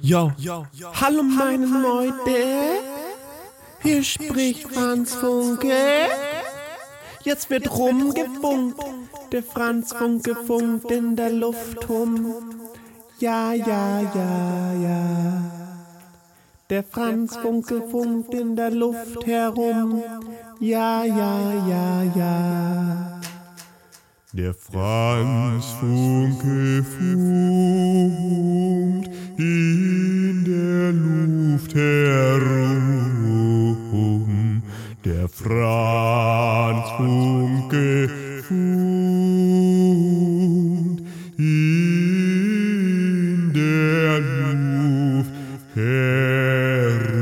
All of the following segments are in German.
Yo, hallo meine Leute, hier spricht Franz Funke. Jetzt wird rumgefunkt, der Franz Funke funkt in der Luft rum. Ja, ja, ja, ja. Der Franz Funke funkt in der Luft herum. Ja, ja, ja, ja. Der Franz Funke funkt in der Luft herum. Der Franz Funke funkt in der Luft herum.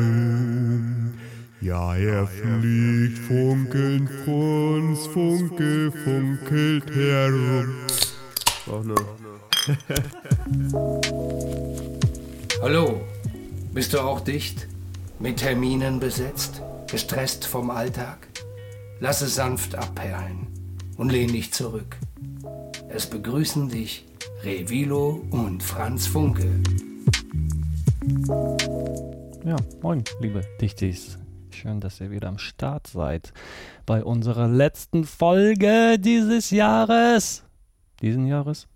Ja, er fliegt funkelnd, Franz Funke funkelt herum. Auch nur. Hallo, bist du auch dicht? Mit Terminen besetzt? Gestresst vom Alltag? Lass es sanft abperlen und lehn dich zurück. Es begrüßen dich Revilo und Franz Funke. Ja, moin, liebe Dichtis. Schön, dass ihr wieder am Start seid bei unserer letzten Folge dieses Jahres. Diesen Jahres?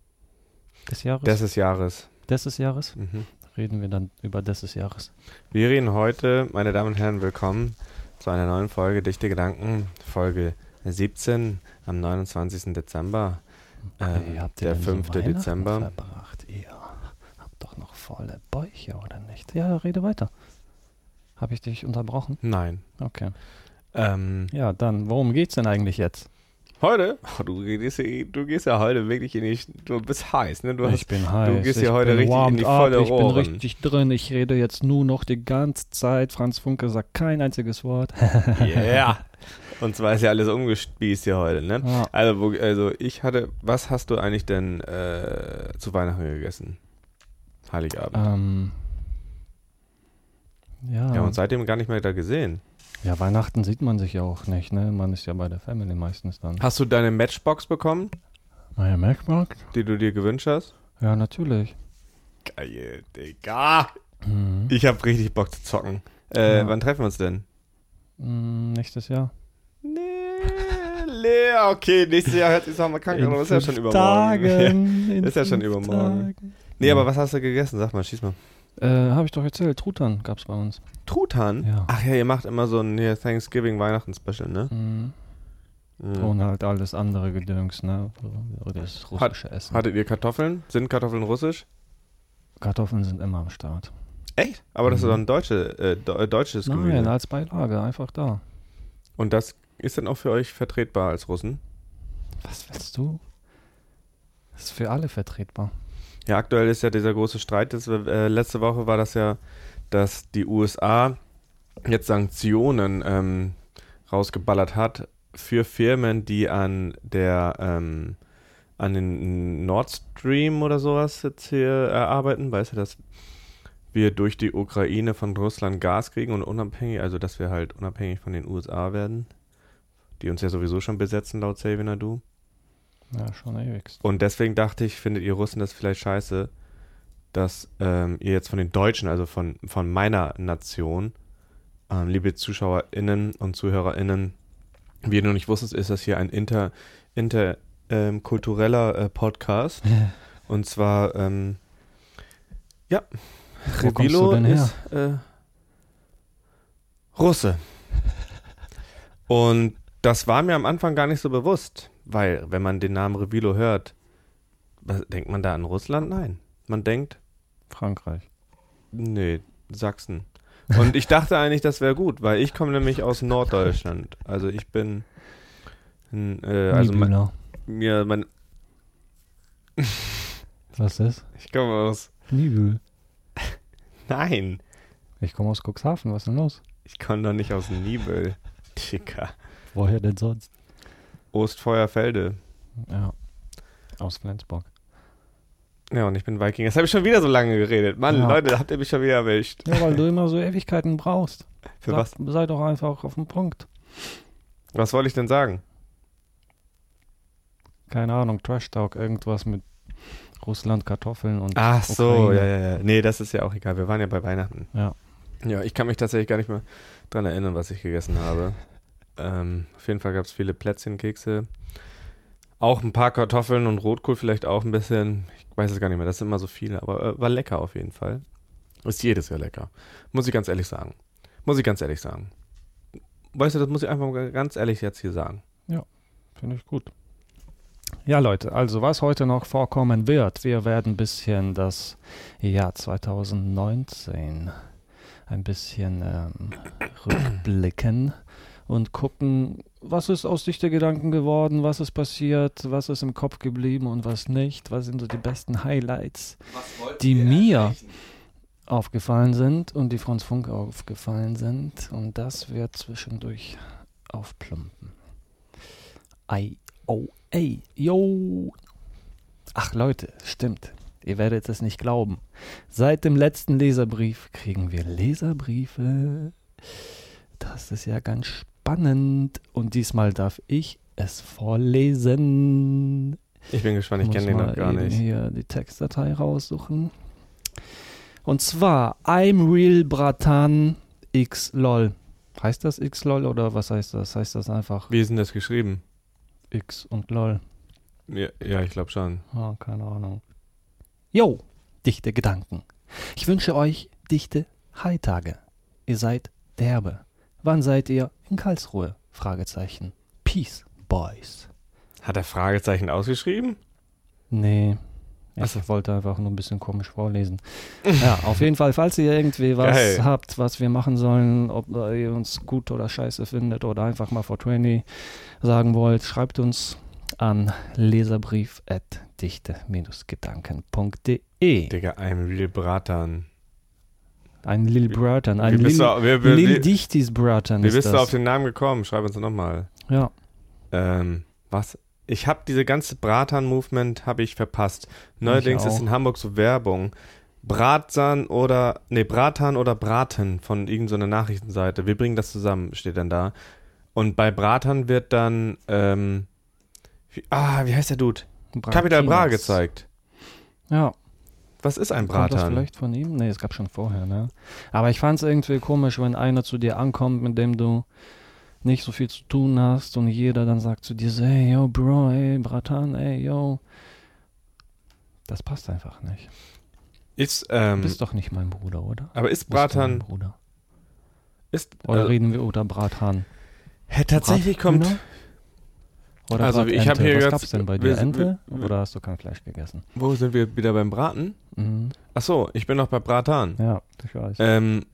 Des Jahres? Des Jahres. Des Jahres? Mhm. Reden wir dann über des Jahres. Wir reden heute, meine Damen und Herren, willkommen zu einer neuen Folge Dichte Gedanken, Folge 17 am 29. Dezember. Äh, habt ihr der denn so 5. Weihnachten Dezember. Verbracht? Ihr habt doch noch volle Bäuche, oder nicht? Ja, rede weiter. Habe ich dich unterbrochen? Nein. Okay. Ähm, Ja, dann, worum geht's denn eigentlich jetzt? Heute, oh, du, gehst, ja- du gehst ja heute wirklich in die, du bist heiß, ne? Du ich hast, bin heiß. gehst ich ja heute bin richtig in die up, volle Ich bin Rohren. richtig drin. Ich rede jetzt nur noch die ganze Zeit. Franz Funke sagt kein einziges Wort. yeah. Und zwar ist ja alles umgespießt hier heute, ne? Ja. Also, wo, also ich hatte, was hast du eigentlich denn äh, zu Weihnachten gegessen? Heiligabend. Ähm, ja, Ja, und seitdem gar nicht mehr da gesehen. Ja, Weihnachten sieht man sich ja auch nicht, ne? Man ist ja bei der Family meistens dann. Hast du deine Matchbox bekommen, Naja, Merkmarkt? die du dir gewünscht hast? Ja, natürlich. Geil, Digga. Mhm. Ich hab richtig Bock zu zocken. Äh, Ja. wann treffen wir uns denn? Mm, nächstes Jahr. Nee, Lea, okay, nächstes Jahr hört sich mal krank an, aber ist ja schon übermorgen. Tagen. in Ist ja schon fünf übermorgen. Tagen. Nee, aber was hast du gegessen? Sag mal, schieß mal. Äh, habe ich doch erzählt. Truthahn gab's bei uns. Truthahn? Ja. Ach ja, ihr macht immer so ein hier, Thanksgiving-Weihnachten-Special, ne? Mhm. Mhm. Und halt alles andere Gedöns, ne? Das russische Essen. Hattet ihr Kartoffeln? Sind Kartoffeln russisch? Kartoffeln sind immer am Start. Echt? Aber das ist Mhm. doch ein deutsche, äh, äh, deutsches Nein, Gemüse. als Beilage, einfach da. Und das ist dann auch für euch vertretbar als Russen? Was willst du? Das ist für alle vertretbar. Ja, aktuell ist ja dieser große Streit. Das, äh, letzte Woche war das ja, dass die USA jetzt Sanktionen ähm, rausgeballert hat für Firmen, die an der ähm, an den Nord Stream oder sowas jetzt hier äh, arbeiten. Weißt du, dass wir durch die Ukraine von Russland Gas kriegen und unabhängig, also dass wir halt unabhängig von den USA werden, die uns ja sowieso schon besetzen laut Xavier Nadu. Ja, schon ewig. Und deswegen dachte ich, findet ihr Russen das vielleicht scheiße, dass ähm, ihr jetzt von den Deutschen, also von, von meiner Nation, ähm, liebe ZuschauerInnen und ZuhörerInnen, wie ihr noch nicht wusstet, ist das hier ein inter, inter ähm, äh, Podcast. Und zwar, ähm, ja, Wo kommst du Revilo denn her? ist äh, Russe. Und das war mir am Anfang gar nicht so bewusst, weil wenn man den Namen Revilo hört, was, denkt man da an Russland? Nein. Man denkt, Frankreich. nee, Sachsen. Und ich dachte eigentlich, das wäre gut, weil ich komme nämlich aus Norddeutschland. Also ich bin, äh, also mein, Niebühner. mir, mein, Was ist? ich komme aus, Nibül. nein, Ich komme aus Cuxhaven, was ist denn los? ich komme doch nicht aus Nibel. Dicker. Woher denn sonst? Ostfeuerfelde. Ja. Aus Flensburg. Ja, und ich bin Viking. Jetzt habe ich schon wieder so lange geredet. Mann, Ja. Leute, habt ihr mich schon wieder erwischt. Ja, weil du immer so Ewigkeiten brauchst. Für Sag, was, Sei doch einfach auf den Punkt. was wollte ich denn sagen? Keine Ahnung, Trash Talk, irgendwas mit Russland, Kartoffeln und Ach so, Ukraine. ja, ja, ja. Nee, das ist ja auch egal. Wir waren ja bei Weihnachten. Ja. Ja, ich kann mich tatsächlich gar nicht mehr dran erinnern, was ich gegessen habe. Ähm, auf jeden Fall gab es viele Plätzchenkekse. Auch ein paar Kartoffeln und Rotkohl vielleicht auch ein bisschen. Ich weiß es gar nicht mehr, das sind immer so viele, aber äh, war lecker auf jeden Fall. Ist jedes Jahr lecker. Muss ich ganz ehrlich sagen. Muss ich ganz ehrlich sagen. Weißt du, das muss ich einfach mal ganz ehrlich jetzt hier sagen. Finde ich gut. Ja, Leute, also was heute noch vorkommen wird, wir werden ein bisschen das Jahr 2019 ein bisschen ähm, rückblicken und gucken, was ist aus dichter Gedanken geworden, was ist passiert, was ist im Kopf geblieben und was nicht, was sind so die besten Highlights, die mir aufgefallen sind und die Franz Funk aufgefallen sind und das wird zwischendurch aufplumpen. I O A yo. Ach Leute, stimmt. Ihr werdet es nicht glauben. Seit dem letzten Leserbrief kriegen wir Leserbriefe. Das ist ja ganz spannend. Und diesmal darf ich es vorlesen. Ich bin gespannt, ich kenne den noch gar nicht. hier die Textdatei raussuchen. Und zwar I'm Real Bratan X LOL. Heißt das X LOL oder was heißt das? Heißt das einfach Wie ist denn das geschrieben? X und LOL? Ja, ja ich glaube schon. Ah, keine Ahnung. Jo, dichte Gedanken. Ich wünsche euch dichte High-Tage. Ihr seid derbe. Wann seid ihr in Karlsruhe? Fragezeichen. Peace, Boys. Hat er Fragezeichen ausgeschrieben? Nee. Ich so. wollte einfach nur ein bisschen komisch vorlesen. ja, auf jeden Fall, falls ihr irgendwie was Geil. habt, was wir machen sollen, ob ihr uns gut oder scheiße findet oder einfach mal vor 20 sagen wollt, schreibt uns an leserbrief at dichte-gedanken.de. Digga, I'm real Bratan. Ein Lil Bratan, ein Lil, du, wie, wie, Lil Dichtis Bratan wie ist bist das. du auf den Namen gekommen? Schreib uns nochmal. ja, Ähm, was? Ich habe diese ganze Bratan-Movement habe ich verpasst. Neuerdings ist auch. in Hamburg so Werbung. Bratsan oder, nee, Bratan oder Braten von irgendeiner Nachrichtenseite. Wir bringen das zusammen, steht dann da. Und bei Bratan wird dann, ähm, wie, ah, wie heißt der Dude? Capital Bra gezeigt. Ja, Was ist ein Kommt das Bratan? vielleicht von ihm? Nee, es gab schon vorher, ne? Aber ich fand es irgendwie komisch, wenn einer zu dir ankommt, mit dem du nicht so viel zu tun hast und jeder dann sagt zu dir hey, yo, Bro, ey, Bratan, ey, yo. Das passt einfach nicht. Ist, Du ähm, bist doch nicht mein Bruder, oder? aber ist du Bratan, Bruder. ist, Oder äh, reden wir oder Brathahn? hä, tatsächlich kommt, Brathühner? Oder Also, ich hab Bratente? hier Was gab's denn bei dir? Ente? wir- Oder hast du kein Fleisch gegessen? wo sind wir wieder beim Braten? Mhm. Ach so, ich bin noch bei Bratan. Ja, ich weiß. Ähm,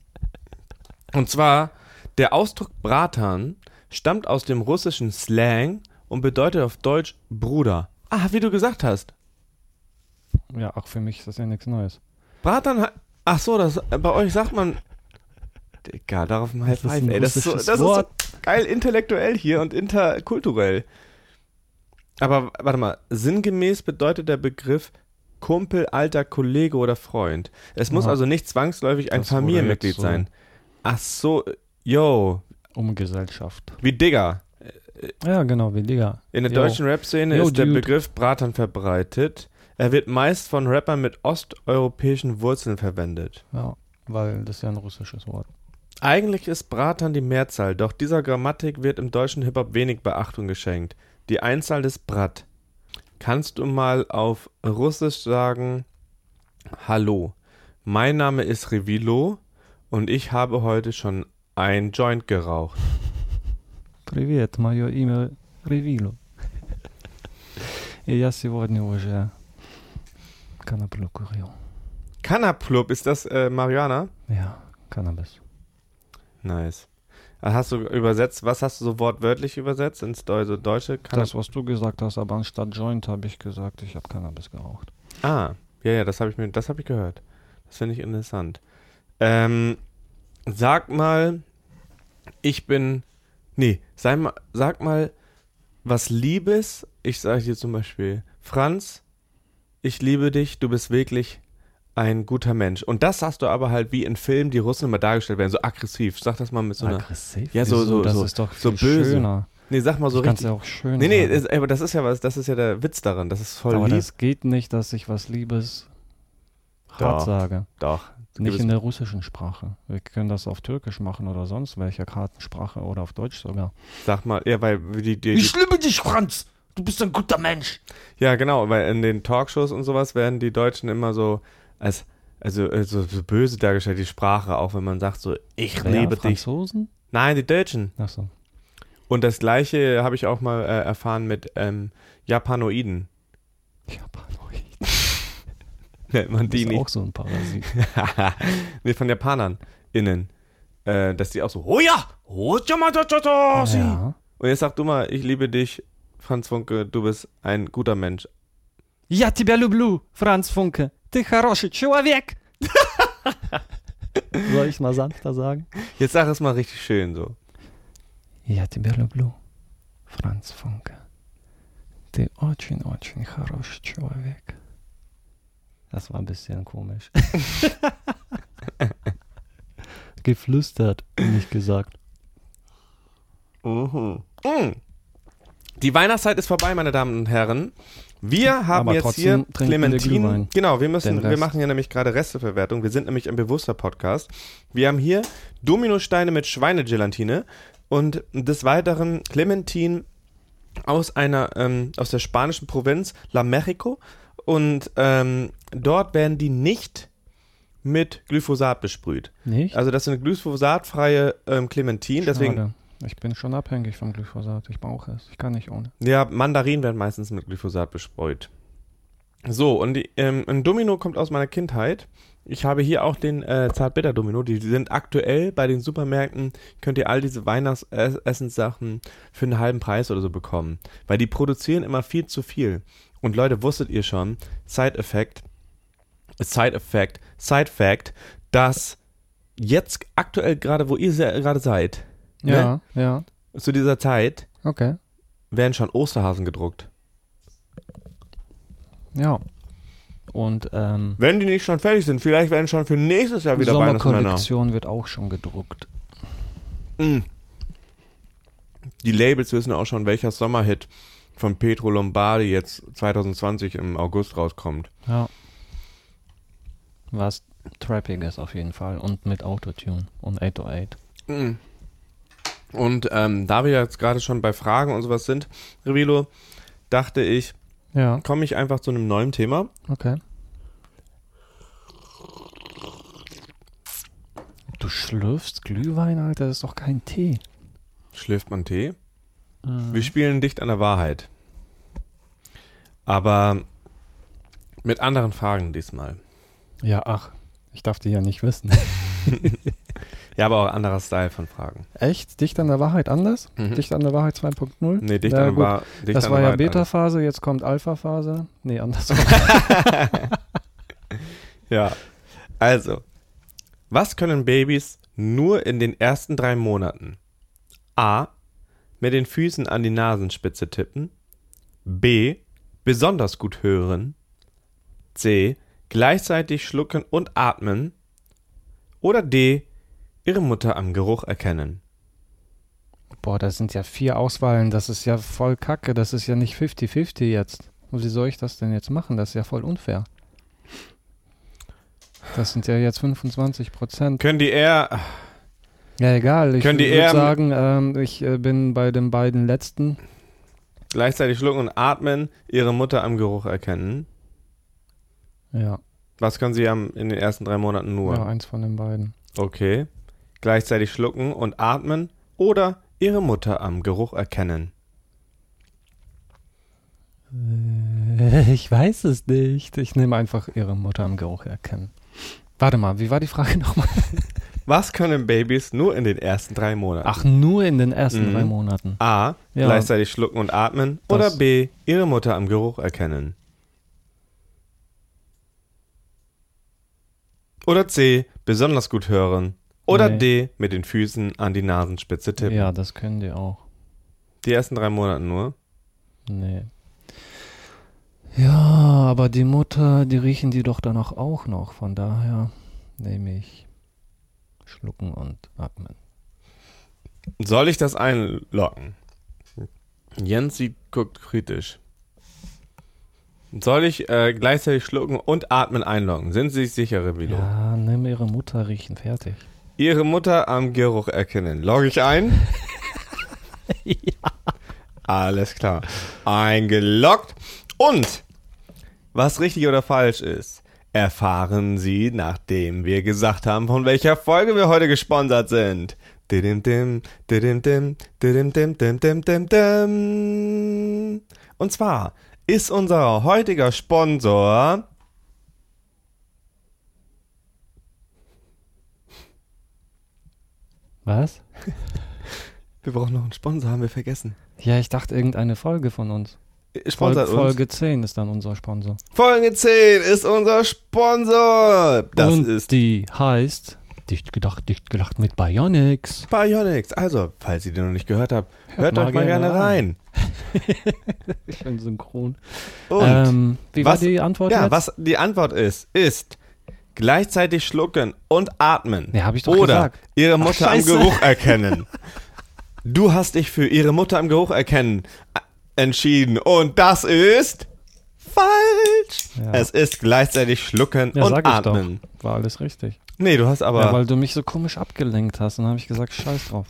und zwar, der Ausdruck Bratan stammt aus dem russischen Slang und bedeutet auf Deutsch Bruder. Ah, wie du gesagt hast. Ja, auch für mich ist das ja nichts Neues. Bratan, ach so, das, bei euch sagt man, Digga, darauf ein High Das ist Five, ey. Das ist, so, das ist so geil intellektuell hier und interkulturell. Aber warte mal, sinngemäß bedeutet der Begriff Kumpel, alter Kollege oder Freund. Es muss Aha. also nicht zwangsläufig ein Das Familienmitglied so- sein. Ach so, yo, Um Gesellschaft. wie Digger. Ja, genau, wie Digga. In der Yo. deutschen Rap-Szene ist der dude. Begriff Bratan verbreitet. Er wird meist von Rappern mit osteuropäischen Wurzeln verwendet. Ja, weil das ist ja ein russisches Wort. Eigentlich ist Bratan die Mehrzahl, doch dieser Grammatik wird im deutschen Hip-Hop wenig Beachtung geschenkt Die Einzahl ist Brat. Kannst du mal auf Russisch sagen, Hallo, mein Name ist Revilo und ich habe heute schon ein Joint geraucht. Привет, мое имя Ревило. И я сегодня уже коноплю курил. Kanaplup, ist das äh, Marihuana? Ja, Cannabis. Nice. Also Hast du übersetzt, was hast du so wortwörtlich übersetzt ins also Deutsche? Kanap Das, was du gesagt hast, aber anstatt Joint habe ich gesagt, ich habe Cannabis geraucht. Ah, ja, ja, das habe ich mir, das habe ich gehört. Das finde ich interessant. Ähm, sag mal, ich bin, nee, sei mal, sag mal was Liebes. Ich sage dir zum Beispiel, Franz, ich liebe dich, du bist wirklich ein guter Mensch. Und das hast du aber halt wie in Filmen, die Russen immer dargestellt werden, so aggressiv. Sag das mal mit so einer, Aggressiv? Ja, so- so- Das so- ist doch so böse. schöner. Nee, sag mal so ich es richtig. ja auch schön Nee, nee, ist, aber das ist ja was, das ist ja der Witz daran. Das ist voll Aber lieb. das geht nicht, dass ich was Liebes hart Doch. sage. Doch. Nicht in der russischen Sprache. Wir können das auf Türkisch machen oder sonst welcher Kartensprache oder auf Deutsch sogar. Sag mal, ja, weil die, die, die liebe dich, Franz! Du bist ein guter Mensch! Ja, genau, weil in den Talkshows und sowas werden die Deutschen immer so als also, also so böse dargestellt, die Sprache, auch wenn man sagt so, ich ja, liebe Franzosen? dich. Nein, die Deutschen. Ach so. Und das gleiche habe ich auch mal äh, erfahren mit ähm, Japanoiden. Japanoiden. Nennt man die ist nicht. auch so ein Parasit. nee, von Japanern innen. Äh, dass die auch so, oh ja, oh, ah, ja. Und jetzt sag du mal, ich liebe dich, Franz Funke, du bist ein guter Mensch. Ja, Tiberlu Blue, Franz Funke. Ты хороший человек. Soll ich mal sanfter sagen? Jetzt sag es mal richtig schön so. Я тебя люблю, Franz Funke. Ты очень-очень хороший человек. Das war ein bisschen komisch. Geflüstert, nicht gesagt. Mhm. Mm. Die Weihnachtszeit ist vorbei, meine Damen und Herren. Wir haben Aber jetzt hier trinken wir Clementin. Glühwein. Genau, wir müssen, wir machen hier nämlich gerade Resteverwertung. Wir sind nämlich ein bewusster Podcast. Wir haben hier Dominosteine mit Schweinegelatine und des Weiteren Clementin aus einer ähm, aus der spanischen Provinz La Mexico und ähm, dort werden die nicht mit Glyphosat besprüht. Nicht? Also das sind glyphosatfreie ähm, Clementin, deswegen. Ich bin schon abhängig vom Glyphosat. Ich brauche es. Ich kann nicht ohne. Ja, Mandarinen werden meistens mit Glyphosat bespreut. So, und die, ähm, ein Domino kommt aus meiner Kindheit. Ich habe hier auch den äh, Zartbitter-Domino. Die sind aktuell bei den Supermärkten, könnt ihr all diese Weihnachtsessenssachen für einen halben Preis oder so bekommen. Weil die produzieren immer viel zu viel. Und Leute, wusstet ihr schon, Side-Effekt, Side-Effekt, Side-Fact, dass jetzt aktuell gerade, wo ihr gerade seid, Ja, ja. zu dieser Zeit, Okay. werden schon Osterhasen gedruckt. Ja. Und ähm, Wenn die nicht schon fertig sind, vielleicht werden schon für nächstes Jahr wieder Weihnachtsmänner. Sommerkollektion wird auch schon gedruckt. Mm. Die Labels wissen auch schon, welcher Sommerhit von Petro Lombardi jetzt 2020 im August rauskommt. Ja. Was Trappiges auf jeden Fall. Und mit Autotune und 808. Mm. Und ähm, da wir jetzt gerade schon bei Fragen und sowas sind, Revilo, dachte ich, Ja, komme ich einfach zu einem neuen Thema. okay. Du schlürfst Glühwein, Alter, das ist doch kein Tee. Schlürft man Tee? Wir spielen dicht an der Wahrheit. Aber mit anderen Fragen diesmal. Ja, ach, ich darf die ja nicht wissen. Ja, aber auch anderer Style von Fragen. Echt? Dicht an der Wahrheit anders? Mhm. Dicht an der Wahrheit 2.0? Nee, dicht Ja, an war, dicht das war ja Wahrheit. Beta-Phase, jetzt kommt Alpha-Phase. Nee, andersrum. Ja. Also, was können Babys nur in den ersten drei Monaten? A. Mit den Füßen an die Nasenspitze tippen. B. Besonders gut hören. C. Gleichzeitig schlucken und atmen. Oder D. Ihre Mutter am Geruch erkennen. Boah, das sind ja vier Auswahlen. Das ist ja voll kacke. Das ist ja nicht 50-50 jetzt. Und wie soll ich das denn jetzt machen? Das ist ja voll unfair. Das sind ja jetzt 25 Prozent. Können die eher. Ja, egal. Ich würde eher- sagen, ähm, ich äh, bin bei den beiden letzten. Gleichzeitig schlucken und atmen, ihre Mutter am Geruch erkennen. Ja, Was können sie am, in den ersten drei Monaten nur? ja, eins von den beiden. Okay. Gleichzeitig schlucken und atmen oder ihre Mutter am Geruch erkennen. Äh, Ich weiß es nicht. Ich nehme einfach ihre Mutter am Geruch erkennen. Warte mal, wie war die Frage nochmal? Was können Babys nur in den ersten drei Monaten? Ach, nur in den ersten Mhm. drei Monaten. A. Ja. Gleichzeitig schlucken und atmen. Das- Oder B. Ihre Mutter am Geruch erkennen. Oder C. Besonders gut hören. Oder Nee. D. Mit den Füßen an die Nasenspitze tippen. Ja, das können die auch. Die ersten drei Monate nur. Nee. Ja, aber die Mutter, die riechen die doch danach auch noch. Von daher nehme ich schlucken und atmen. Soll ich das einlocken? Jens sieht, guckt kritisch. Soll ich äh, gleichzeitig schlucken und atmen einloggen? Sind Sie sich sicher, Revilo? Ja, nimm ihre Mutter riechen, fertig. Ihre Mutter am Geruch erkennen. Logge ich ein? ja. Alles klar. Eingeloggt. Und was richtig oder falsch ist, erfahren Sie, nachdem wir gesagt haben, von welcher Folge wir heute gesponsert sind. Didim dim, didim dim, didim dim, dim, dim, dim, dim. Und zwar ist unser heutiger Sponsor Was? Wir brauchen noch einen Sponsor, haben wir vergessen. Ja, ich dachte irgendeine Folge von uns. Sponsert Folge. Folge 10 ist dann unser Sponsor. Folge 10 ist unser Sponsor. Das Und ist die heißt Dicht gedacht, dicht gedacht mit Bionics. Bionics. Also, falls ihr den noch nicht gehört habt, hört, mal euch mal gerne gerne rein. Schön synchron. Und ähm, wie was- war die Antwort ja, jetzt? was die Antwort ist, ist gleichzeitig schlucken und atmen. Ja, hab ich doch Oder gesagt. ihre Ach, Mutter am scheiße. Geruch erkennen. Du hast dich für ihre Mutter am Geruch erkennen äh, entschieden. Und das ist falsch. Ja. Es ist gleichzeitig schlucken ja, und sag ich atmen. doch. War alles richtig. Nee, du hast aber. ja, weil du mich so komisch abgelenkt hast. Und dann habe ich gesagt, scheiß drauf.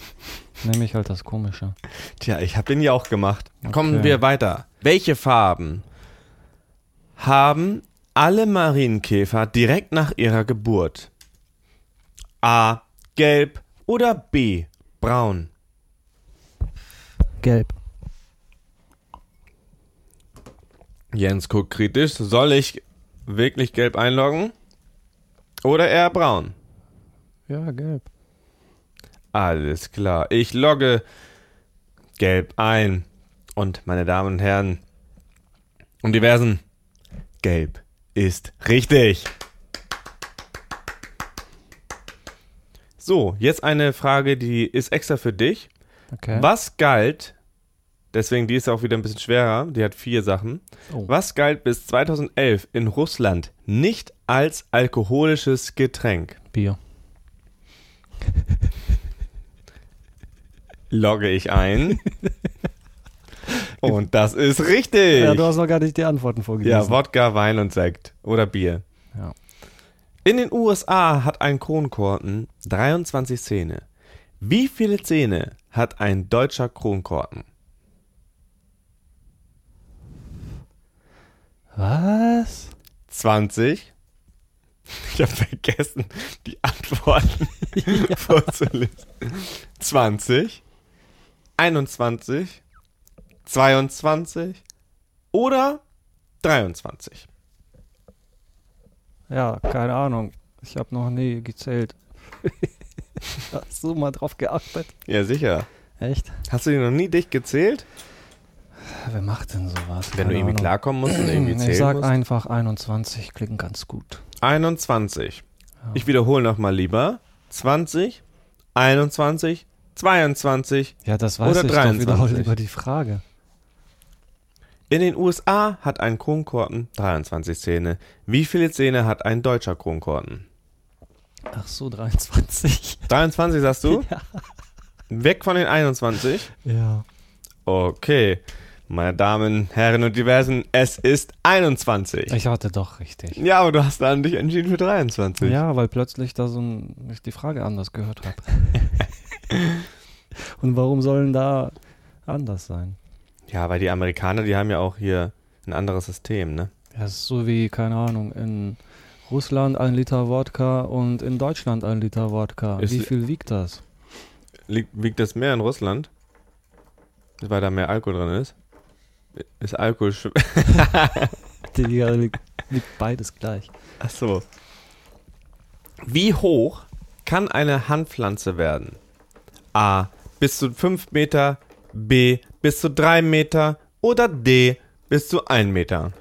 Nehme ich halt das Komische. Tja, ich habe den ja auch gemacht. Kommen Okay. wir weiter. Welche Farben haben alle Marienkäfer direkt nach ihrer Geburt? A. Gelb oder B. Braun? Gelb. Jens guckt kritisch. Soll ich wirklich gelb einloggen? Oder eher braun? Ja, gelb. Alles klar. Ich logge gelb ein. Und meine Damen und Herren und diversen, gelb ist richtig. So, jetzt eine Frage, die ist extra für dich. Okay. Was galt, deswegen die ist auch wieder ein bisschen schwerer, die hat vier Sachen. Oh. Was galt bis 2011 in Russland nicht als alkoholisches Getränk? Bier. Logge ich ein. und das ist richtig. Ja, du hast noch gar nicht die Antworten vorgelesen. Ja, Wodka, Wein und Sekt oder Bier. Ja. In den USA hat ein Kronkorken 23 Zähne. Wie viele Zähne hat ein deutscher Kronkorken? Was? 20. Ich habe vergessen, die Antworten vorzulesen. 20, 21, 22 oder 23. Ja, keine Ahnung. Ich habe noch nie gezählt. Hast du mal drauf geachtet? Ja, sicher. Echt? Hast du die noch nie dicht gezählt? Wer macht denn sowas? Wenn du Keine irgendwie Ahnung. klarkommen musst und irgendwie zählen Ich sag musst. einfach 21, klingt ganz gut. 21. Ja. Ich wiederhole nochmal lieber. 20, 21, 22. Ja, das weiß Oder ich doch 23. wiederhole lieber die Frage. In den USA hat ein Kronkorken 23 Zähne. Wie viele Zähne hat ein deutscher Kronkorken? Ach so, 23. 23 sagst du? Ja. Weg von den 21? Ja. Okay. Meine Damen, Herren und Diversen, es ist 21. Ich hatte doch richtig. Ja, aber du hast dann dich entschieden für 23. Ja, weil plötzlich da so ein, ich die Frage anders gehört habe. Und warum sollen da anders sein? Ja, weil die Amerikaner, die haben ja auch hier ein anderes System, ne? Ja, ist so wie, keine Ahnung, in Russland ein Liter Wodka und in Deutschland ein Liter Wodka. Ist- Wie viel wiegt das? Wiegt das mehr in Russland? Weil da mehr Alkohol drin ist? Ist Alkohol schw- Digga, liegt, liegt beides gleich. Ach so. Wie hoch kann eine Handpflanze werden? A. Bis zu 5 Meter. B. Bis zu 3 Meter. Oder D. Bis zu 1 Meter.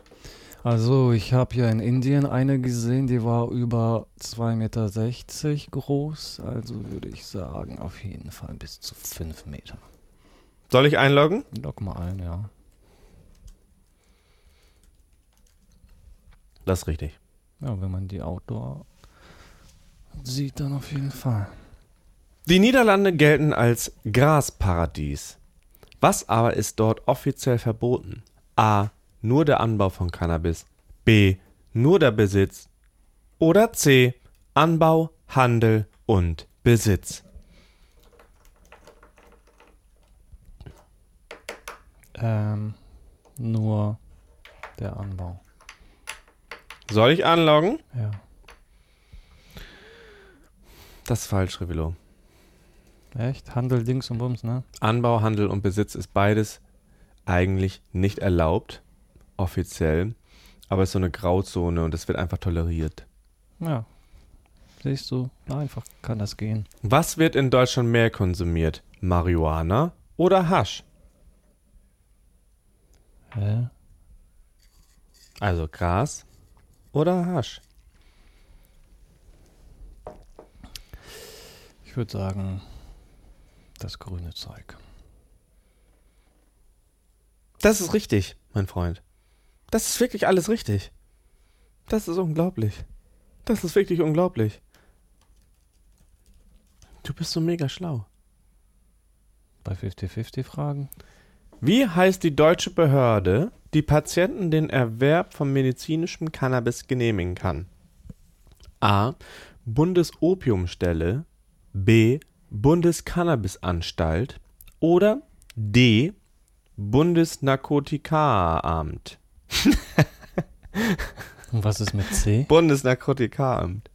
Also, ich habe hier in Indien eine gesehen, die war über 2,60 Meter groß. Also würde ich sagen, auf jeden Fall bis zu 5 Meter. Soll ich einloggen? Lock mal ein, ja. Das ist richtig. Ja, wenn man die Outdoor sieht, dann auf jeden Fall. Die Niederlande gelten als Grasparadies. Was aber ist dort offiziell verboten? A. Nur der Anbau von Cannabis. B. Nur der Besitz. Oder C. Anbau, Handel und Besitz. Ähm, nur der Anbau. Soll ich anloggen? Ja. Das ist falsch, Revilo. Echt? Handel, Dings und Bums, ne? Anbau, Handel und Besitz ist beides eigentlich nicht erlaubt, offiziell, aber es ist so eine Grauzone und es wird einfach toleriert. Ja. Siehst du, einfach kann das gehen. Was wird in Deutschland mehr konsumiert? Marihuana oder Hasch? Hä? Also Gras oder Hasch? Ich würde sagen, das grüne Zeug. Das ist richtig, mein Freund. Das ist wirklich alles richtig. Das ist unglaublich. Das ist wirklich unglaublich. Du bist so mega schlau. Bei 50-50 Fragen? Wie heißt die deutsche Behörde, die Patienten den Erwerb von medizinischem Cannabis genehmigen kann? A. Bundesopiumstelle, B. Bundescannabisanstalt oder D. Bundesnarkotikaramt. Und was ist mit C? Bundesnarkotikaramt.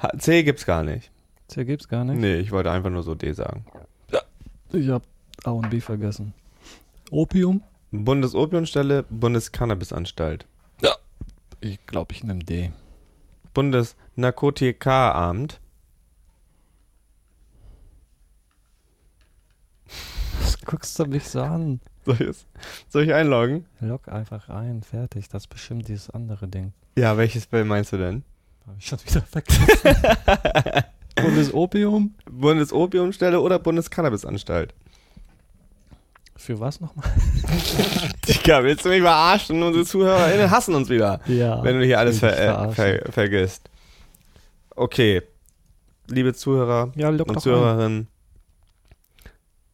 Ha- C gibt's gar nicht. C gibt's gar nicht. Nee, ich wollte einfach nur so D sagen. Ich hab A und B vergessen. Opium? Bundesopiumstelle, Bundescannabisanstalt. Ich glaube, ich nehme D. Bundesnarkotikaramt. Guckst du mich so an? Soll ich, soll ich einloggen? Log einfach ein, fertig. Das ist bestimmt dieses andere Ding. Ja, welches Bill meinst du denn? Hab ich schon wieder vergessen. Bundesopium? Bundesopiumstelle oder Bundescannabisanstalt? Für was nochmal? Digga, willst du mich verarschen? Unsere ZuhörerInnen hassen uns wieder, Ja. wenn du hier alles ver äh, ver vergisst. Okay. Liebe Zuhörer Ja, und. Zuhörerinnen.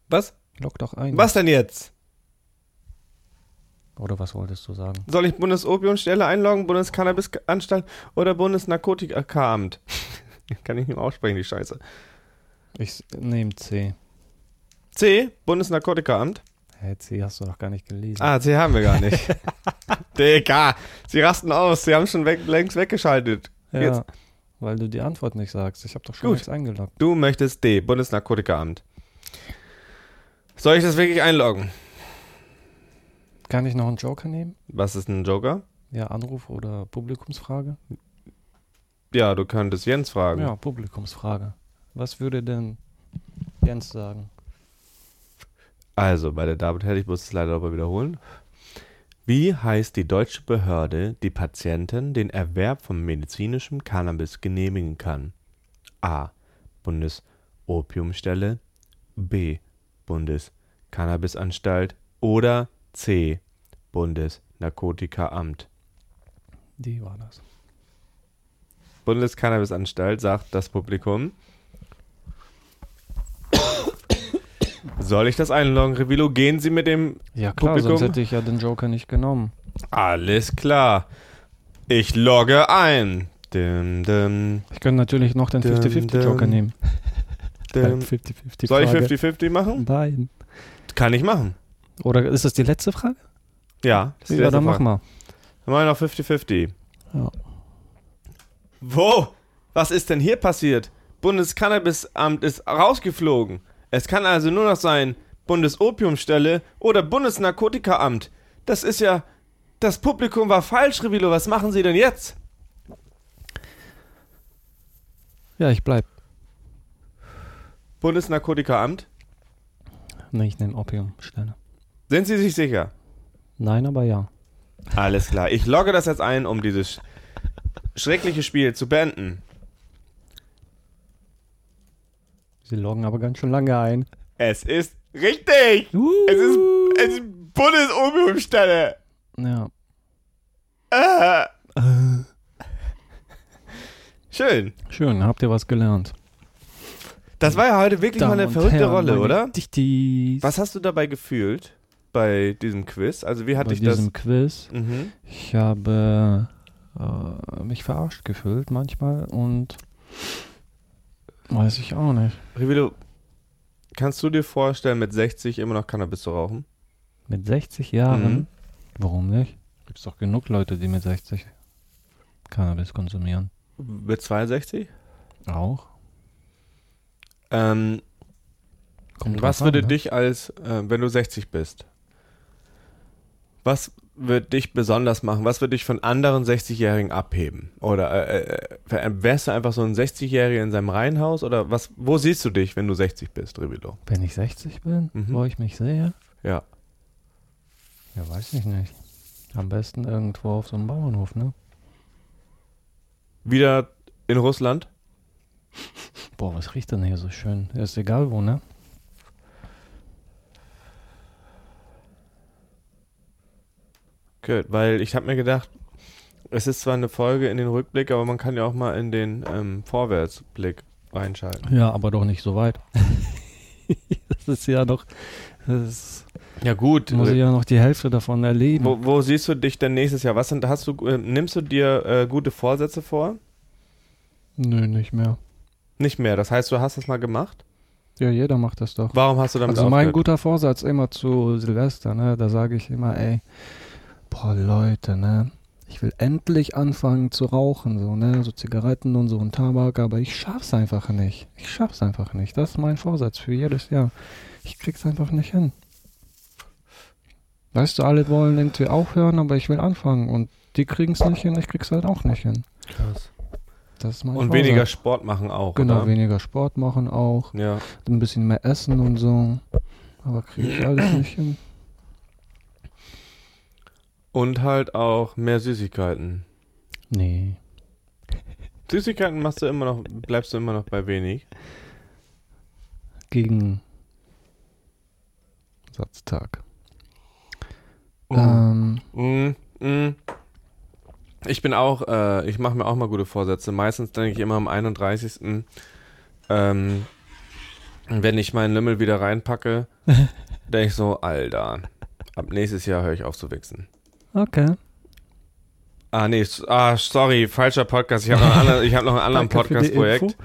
Was? Log doch ein. Was denn jetzt? Oder was wolltest du sagen? Soll ich Bundesopiumstelle einloggen, Bundescannabisanstalt oder Bundesnarkotikaramt? Kann ich nicht mehr aussprechen, die Scheiße. Ich nehme C. C, Bundesnarkotikaramt. Hä, C hast du doch gar nicht gelesen. Ah, C haben wir gar nicht. Digga, sie rasten aus, sie haben schon weg, längst weggeschaltet. ja, jetzt- weil du die Antwort nicht sagst. Ich habe doch schon Gut. nichts eingeloggt. Du möchtest D, Bundesnarkotikaramt. Soll ich das wirklich einloggen? Kann ich noch einen Joker nehmen? Was ist ein Joker? Ja, Anruf oder Publikumsfrage? Ja, du könntest Jens fragen. Ja, Publikumsfrage. Was würde denn Jens sagen? Also, bei der David Hell, ich muss es leider aber wiederholen. Wie heißt die deutsche Behörde, die Patienten den Erwerb von medizinischem Cannabis genehmigen kann? A. Bundesopiumstelle, B. Bundescannabisanstalt oder C. Bundesnarkotikaramt. Die war das. Bundescannabisanstalt, sagt das Publikum. Soll ich das einloggen, Revilo? Gehen Sie mit dem Ja klar, Publikum? sonst hätte ich ja den Joker nicht genommen. Alles klar. Ich logge ein. Dim, dim, Ich könnte natürlich noch den Dum, 50-50 Joker dum. Nehmen. dim. 50-50 Soll ich Frage. 50-50 machen? Nein. Kann ich machen. Oder ist das die letzte Frage? Ja, das ist Ja, dann mach Frage. mal. Dann machen wir noch 50-50. Ja. Wo? Was ist denn hier passiert? Bundescannabisamt ist rausgeflogen. Es kann also nur noch sein Bundesopiumstelle oder Bundesnarkotikaamt. Das ist ja. Das Publikum war falsch, Revilo. Was machen Sie denn jetzt? Ja, ich bleib. Bundesnarkotikaamt? Nee, ich nehme Opiumstelle. Sind Sie sich sicher? Nein, aber ja. Alles klar. Ich logge das jetzt ein, um dieses schreckliche Spiel zu beenden. Sie loggen aber ganz schön lange ein. Es ist richtig! Es ist, es ist Bundesopiumstelle! Ja. Ah. Schön. Schön, habt ihr was gelernt? Das war ja heute wirklich mal eine Damen verrückte Herren, Rolle, oder? Dichtis. Was hast du dabei gefühlt bei diesem Quiz? Also wie hat Bei dich das... diesem Quiz? Mhm. Ich habe äh, mich verarscht gefühlt manchmal und weiß ich auch nicht. Rivilo, kannst du dir vorstellen, mit 60 immer noch Cannabis zu rauchen? Mit 60 Jahren? Mhm. Warum nicht? Gibt's doch genug Leute, die mit 60 Cannabis konsumieren. Mit 62? Auch? Ähm, was würde an, ne? dich als, äh, wenn du 60 bist, was würde dich besonders machen? Was würde dich von anderen 60-Jährigen abheben? Oder äh, äh, wärst du einfach so ein 60-Jähriger in seinem Reihenhaus? Oder was, wo siehst du dich, wenn du 60 bist, Rivilo? Wenn ich 60 bin, Mhm. wo ich mich sehe? Ja. Ja, weiß ich nicht. Am besten irgendwo auf so einem Bauernhof, ne? Wieder in Russland? Boah, was riecht denn hier so schön? Ist egal wo, ne? Gut, weil ich habe mir gedacht, es ist zwar eine Folge in den Rückblick, aber man kann ja auch mal in den ähm, Vorwärtsblick reinschalten. Ja, aber doch nicht so weit. das ist ja noch. Das Ja gut, muss ich ja noch die Hälfte davon erleben. wo, wo siehst du dich denn nächstes Jahr? Was sind, hast du, äh, nimmst du dir äh, gute Vorsätze vor? Nö, nicht mehr. Nicht mehr. Das heißt, du hast das mal gemacht? Ja, jeder macht das doch. Warum hast du damit Also mein aufgehört? guter Vorsatz immer zu Silvester, ne? Da sage ich immer, ey, boah Leute, ne? Ich will endlich anfangen zu rauchen, so, ne? So Zigaretten und so und Tabak, aber ich schaff's einfach nicht. Ich schaff's einfach nicht. Das ist mein Vorsatz für jedes Jahr. Ich krieg's einfach nicht hin. Weißt du, alle wollen irgendwie aufhören, aber ich will anfangen und die kriegen's nicht hin, ich krieg's halt auch nicht hin. Krass. Das Und weniger Sport machen auch, Genau, oder? weniger Sport machen auch, Ja. ein bisschen mehr essen und so. Aber kriege ich alles nicht hin. Und halt auch mehr Süßigkeiten. Nee. Süßigkeiten machst du immer noch, bleibst du immer noch bei wenig. Gegen Satztag. Oh. Ähm, Mm, mm. Ich bin auch, äh, ich mache mir auch mal gute Vorsätze. Meistens denke ich immer am 31. Ähm, wenn ich meinen Lümmel wieder reinpacke, denke ich so, Alter, ab nächstes Jahr höre ich auf zu wichsen. okay. Ah, nee, ah, sorry, falscher Podcast. Ich habe noch, einen anderen- ich hab noch ein anderes Danke für die Podcast-Projekt.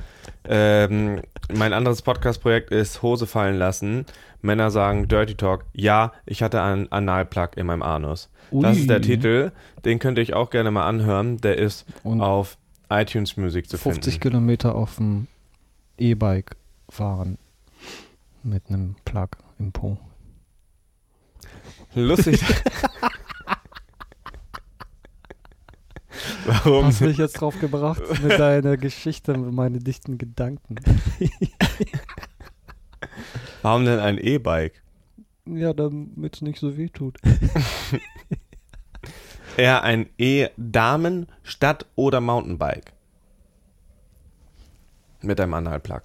Ähm, mein anderes Podcast-Projekt ist Hose fallen lassen. Männer sagen Dirty Talk. Ja, ich hatte einen Analplug in meinem Anus. Das ist der Ui. Titel. Den könnt ihr euch auch gerne mal anhören. Der ist Und auf iTunes Music zu 50 finden. Kilometer auf dem E-Bike fahren. Mit einem Plug im Po. Lustig. Warum? Hast mich jetzt drauf gebracht mit deiner Geschichte, mit meinen dichten Gedanken. Warum denn ein E-Bike? Ja, damit es nicht so weh tut. Eher ein E-Damen, Stadt- oder Mountainbike. Mit einem Analplug.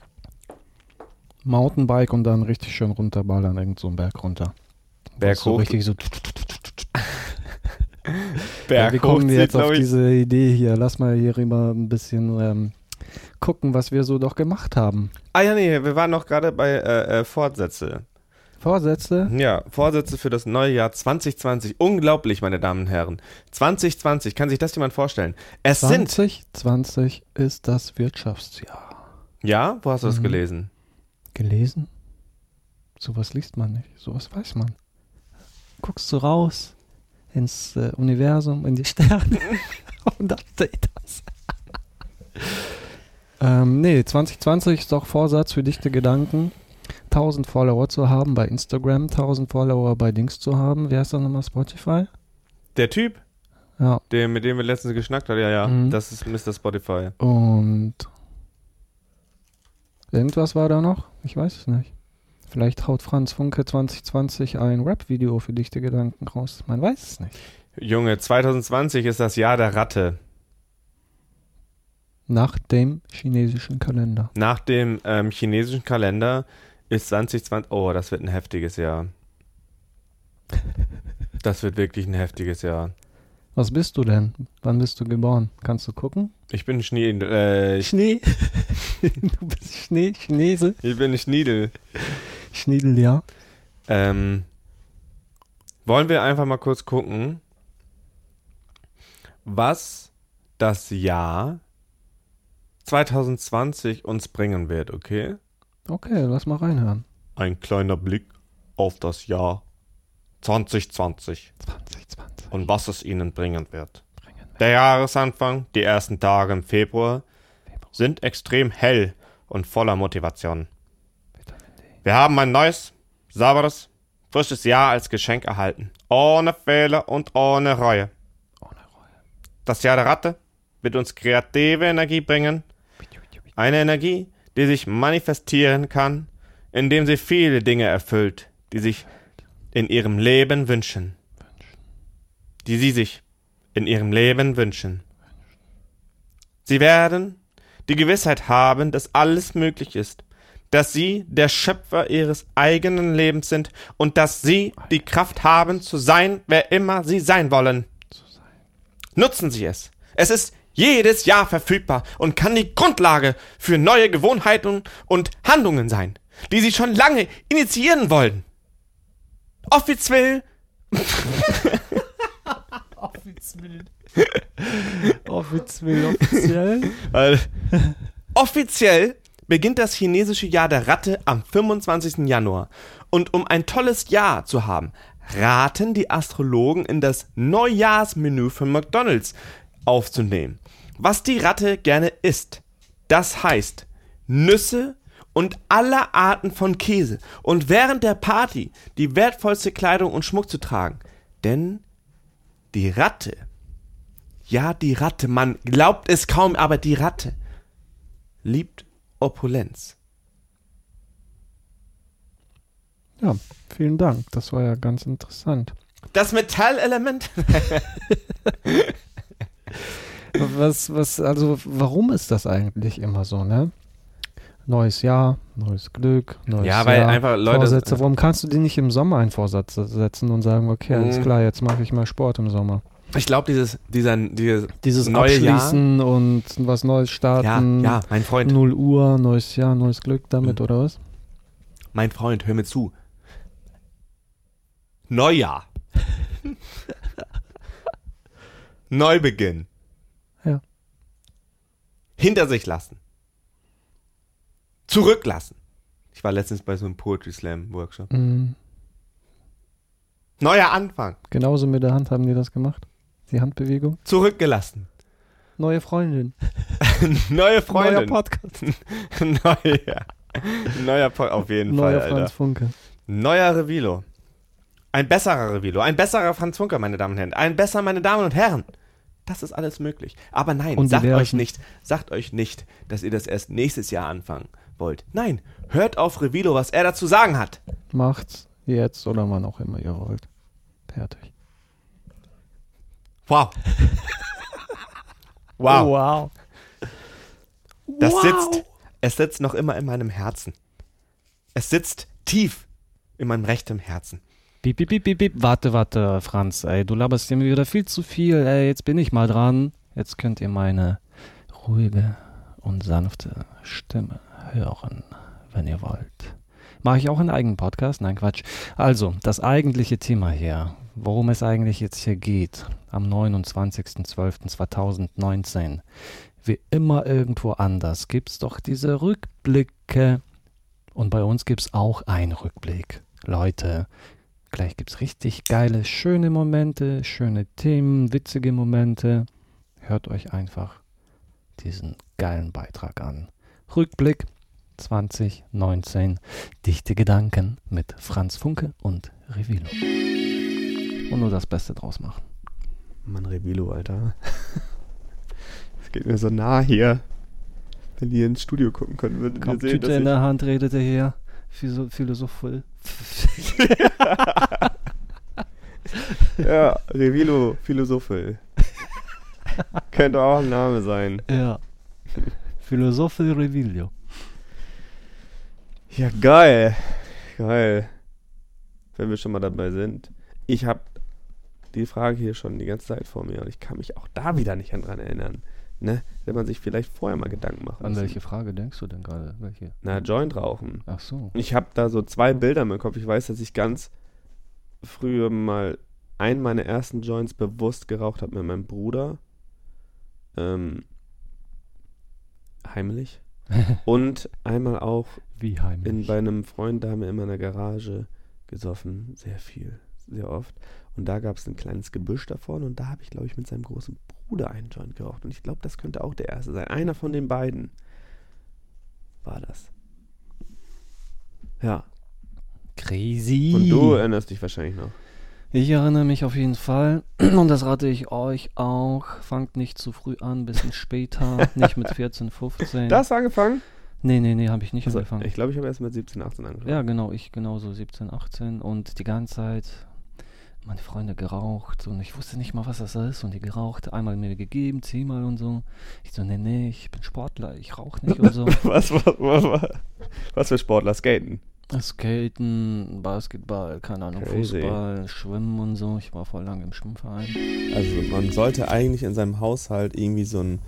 Mountainbike und dann richtig schön runterballern, irgend so einen Berg runter. Berg so hoch. richtig so. Berg ja, wir kommen jetzt auf diese Idee hier. Lass mal hier rüber ein bisschen ähm, gucken, was wir so doch gemacht haben. Ah ja, nee, wir waren noch gerade bei äh, äh, Fortsätze. Vorsätze? Ja, Vorsätze für das neue Jahr 2020. Unglaublich, meine Damen und Herren. 2020, kann sich das jemand vorstellen? Es sind. 2020 ist das Wirtschaftsjahr. Ja, wo hast du das Mhm. gelesen? Gelesen? Sowas liest man nicht. Sowas weiß man. Guckst du raus ins äh, Universum, in die Sterne und da steht das. ähm, nee, 2020 ist doch Vorsatz für dichte Gedanken. 1000 Follower zu haben bei Instagram, 1000 Follower bei Dings zu haben. Wer ist da nochmal Spotify? Der Typ, Ja. der, mit dem wir letztens geschnackt haben, ja, ja, Mhm. das ist Mr. Spotify. Und irgendwas war da noch? Ich weiß es nicht. Vielleicht haut Franz Funke 2020 ein Rap-Video für dichte Gedanken raus. Man weiß es nicht. Junge, 2020 ist das Jahr der Ratte. Nach dem chinesischen Kalender. Nach dem ähm, chinesischen Kalender ist 2020. Oh, das wird ein heftiges Jahr. Das wird wirklich ein heftiges Jahr. Was bist du denn? Wann bist du geboren? Kannst du gucken? Ich bin Schnee, äh, Schnee. du bist Schnee, Chinese. ich bin Schniedel. Schniedel, ja. Ähm, wollen wir einfach mal kurz gucken, was das Jahr 2020 uns bringen wird, okay? Okay, lass mal reinhören. Ein kleiner Blick auf das Jahr 2020 2020. und was es ihnen bringen wird. Bringen wir. Der Jahresanfang, die ersten Tage im Februar, sind extrem hell und voller Motivation. Wir haben ein neues, sauberes, frisches Jahr als Geschenk erhalten. Ohne Fehler und ohne Reue. Ohne Reue. Das Jahr der Ratte wird uns kreative Energie bringen. Eine Energie, die sich manifestieren kann, indem sie viele Dinge erfüllt, die sich in ihrem Leben wünschen. Die sie sich in ihrem Leben wünschen. Sie werden die Gewissheit haben, dass alles möglich ist, dass sie der Schöpfer ihres eigenen Lebens sind und dass sie die Kraft haben zu sein, wer immer sie sein wollen. Nutzen Sie es. Es ist jedes Jahr verfügbar und kann die Grundlage für neue Gewohnheiten und Handlungen sein, die Sie schon lange initiieren wollen. Offiziell Offiziell, offiziell. Weil offiziell beginnt das chinesische Jahr der Ratte am 25. Januar. Und um ein tolles Jahr zu haben, raten die Astrologen in das Neujahrsmenü von McDonald's aufzunehmen. Was die Ratte gerne isst. Das heißt Nüsse und aller Arten von Käse. Und während der Party die wertvollste Kleidung und Schmuck zu tragen. Denn die Ratte ja, die Ratte, man glaubt es kaum, aber die Ratte liebt Opulenz. Ja, vielen Dank. Das war ja ganz interessant. Das Metallelement? Was, was, also, warum ist das eigentlich immer so, ne? Neues Jahr, neues Glück, neues Ja, weil Jahr, einfach Leute- Vorsätze. Warum kannst du dir nicht im Sommer einen Vorsatz setzen und sagen, okay, alles Mhm. klar, jetzt mache ich mal Sport im Sommer? Ich glaube, dieses, dieser, dieses Dieses neue Jahr. Abschließen und was Neues Ja, starten. ja, mein Freund, 0 Uhr, neues Jahr, neues Glück damit, Mhm. oder was? mein Freund, hör mir zu. Neujahr. Neubeginn. Hinter sich lassen. Zurücklassen. Ich war letztens bei so einem Poetry Slam Workshop. Mhm. Neuer Anfang. Genauso mit der Hand haben die das gemacht. Die Handbewegung. Zurückgelassen. Neue Freundin. Neue Neuer Freundin. Podcast. Neuer. Neuer Po- auf jeden Neuer Fall, Franz Alter. Funke. Neuer Revilo. Ein besserer Revilo. Ein besserer Franz Funke, meine Damen und Herren. Ein besser, meine Damen und Herren. Das ist alles möglich. Aber nein, Und sagt euch nicht, sagt euch nicht, dass ihr das erst nächstes Jahr anfangen wollt. Nein, hört auf Revilo, was er dazu sagen hat. Macht's jetzt oder wann auch immer ihr wollt. Fertig. Wow. Wow. wow. Das Wow. sitzt, es sitzt noch immer in meinem Herzen. Es sitzt tief in meinem rechten Herzen. Piep, piep, piep, piep, piep. Warte, warte, Franz, ey, du laberst hier wieder viel zu viel, ey, jetzt bin ich mal dran. Jetzt könnt ihr meine ruhige und sanfte Stimme hören, wenn ihr wollt. Mache ich auch einen eigenen Podcast? Nein, Quatsch. Also, das eigentliche Thema hier, worum es eigentlich jetzt hier geht, am 29.12.2019, wie immer irgendwo anders, gibt's doch diese Rückblicke. Und bei uns gibt's auch einen Rückblick. Leute, Gleich gibt's richtig geile, schöne Momente, schöne Themen, witzige Momente. Hört euch einfach diesen geilen Beitrag an. Rückblick 2019. Dichte Gedanken mit Franz Funke und Revilo. Und nur das Beste draus machen. Mann, Revilo, Alter. Es geht mir so nah hier. Wenn die ins Studio gucken können, würden wir Komm, sehen, Tüte in der Hand redet er hier. Philo- Philosophisch. Ja, Revilo, Philosophe. Könnte auch ein Name sein. ja. Philosophe Revilio. Ja, geil. Geil. Wenn wir schon mal dabei sind. Ich habe die Frage hier schon die ganze Zeit vor mir und ich kann mich auch da wieder nicht dran erinnern. Ne? Wenn man sich vielleicht vorher mal Gedanken macht. An welche Frage denkst du denn gerade? Welche? Na, Joint rauchen. Ach so. Ich habe da so zwei Bilder im Kopf. Ich weiß, dass ich ganz früher mal einen meiner ersten Joints bewusst geraucht habe mit meinem Bruder. Ähm, heimlich. Und einmal auch Wie in, heimlich. bei einem Freund, da haben wir immer in der Garage gesoffen. Sehr viel, sehr oft. Und da gab es ein kleines Gebüsch davon und da habe ich, glaube ich, mit seinem großen Bruder einen Joint geraucht. Und ich glaube, das könnte auch der erste sein. Einer von den beiden war das. Ja. Crazy. Und du erinnerst dich wahrscheinlich noch. Ich erinnere mich auf jeden Fall. Und das rate ich euch auch. Fangt nicht zu früh an, bisschen später. nicht mit 14, 15. Da hast du angefangen? Nee, nee, nee, habe ich nicht Also, angefangen. ich glaube, ich habe erst mit 17, 18 angefangen. Ja, genau, ich genauso 17, 18 und die ganze Zeit meine Freunde geraucht und ich wusste nicht mal, was das ist und die geraucht, einmal mir gegeben, zehnmal und so. Ich so, nee, nee, ich bin Sportler, ich rauche nicht und so. Was, was, was, was, für Sportler? Skaten? Skaten, Basketball, keine Ahnung, Crazy. Fußball, Schwimmen und so. Ich war voll lange im Schwimmverein. Also man sollte eigentlich in seinem Haushalt irgendwie so ein,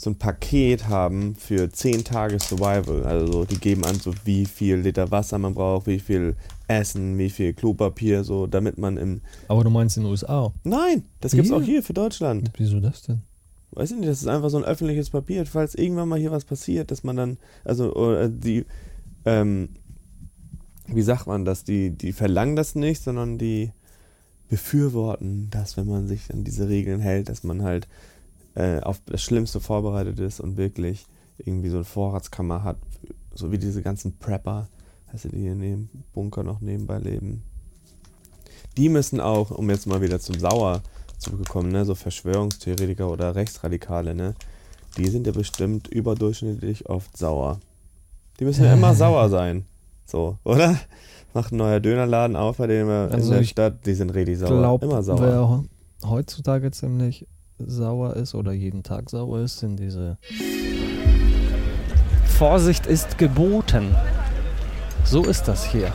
so ein Paket haben für 10 Tage Survival. Also die geben an, so wie viel Liter Wasser man braucht, wie viel Essen, wie viel Klopapier, so damit man im... Aber du meinst in den USA. Nein, das gibt's Hier? auch hier für Deutschland. Wieso das denn? Weiß ich nicht, das ist einfach so ein öffentliches Papier, falls irgendwann mal hier was passiert, dass man dann, also oder die, ähm, wie sagt man das, die, die verlangen das nicht, sondern die befürworten das, wenn man sich an diese Regeln hält, dass man halt äh, auf das Schlimmste vorbereitet ist und wirklich irgendwie so eine Vorratskammer hat, so wie diese ganzen Prepper, also die hier neben Bunker noch nebenbei leben. Die müssen auch, um jetzt mal wieder zum Sauer zugekommen, ne, so Verschwörungstheoretiker oder Rechtsradikale, ne, die sind ja bestimmt überdurchschnittlich oft sauer. Die müssen ja immer sauer sein. So, oder? Macht ein neuer Dönerladen auf, bei dem wir Also in der Stadt, die sind richtig Ich sauer. glaube, immer sauer. heutzutage ziemlich sauer ist oder jeden Tag sauer ist, sind diese. Vorsicht ist geboten. So ist das hier.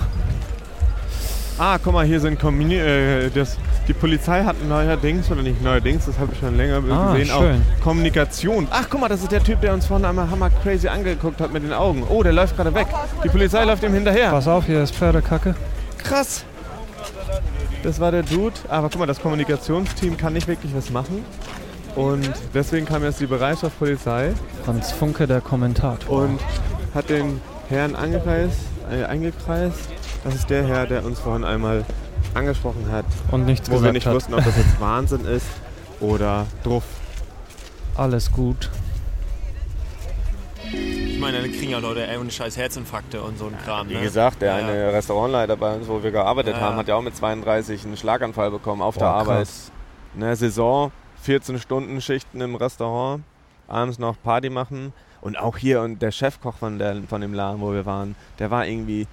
Ah, guck mal, hier sind Communi äh, das, die Polizei hat neuerdings, oder nicht neuerdings, das habe ich schon länger Ah, gesehen, schön. auch Kommunikation. Ach, guck mal, das ist der Typ, der uns vorhin einmal hammer crazy angeguckt hat mit den Augen. Oh, der läuft gerade weg. Die Polizei läuft ihm hinterher. Pass auf, hier ist Pferdekacke. Krass. Das war der Dude. Aber guck mal, das Kommunikationsteam kann nicht wirklich was machen. Und deswegen kam jetzt die Bereitschaftspolizei Franz Funke, der Kommentator. und hat den Herrn angekreist, äh, eingekreist. Das ist der Herr, der uns vorhin einmal angesprochen hat, und nichts wo wir gesagt nicht hat. wussten, ob das jetzt Wahnsinn ist oder Druff. Alles gut. Ich meine, dann kriegen ja Leute ey, scheiß Herzinfarkte und so ein Kram. Wie ne? gesagt, der Ja, eine Restaurantleiter bei uns, wo wir gearbeitet Ja, haben, ja. hat ja auch mit 32 einen Schlaganfall bekommen auf der Boah, Arbeit. krass. Ne, Saison, 14 Stunden Schichten im Restaurant, abends noch Party machen. Und auch hier und der Chefkoch von, der, von dem Laden, wo wir waren, der war irgendwie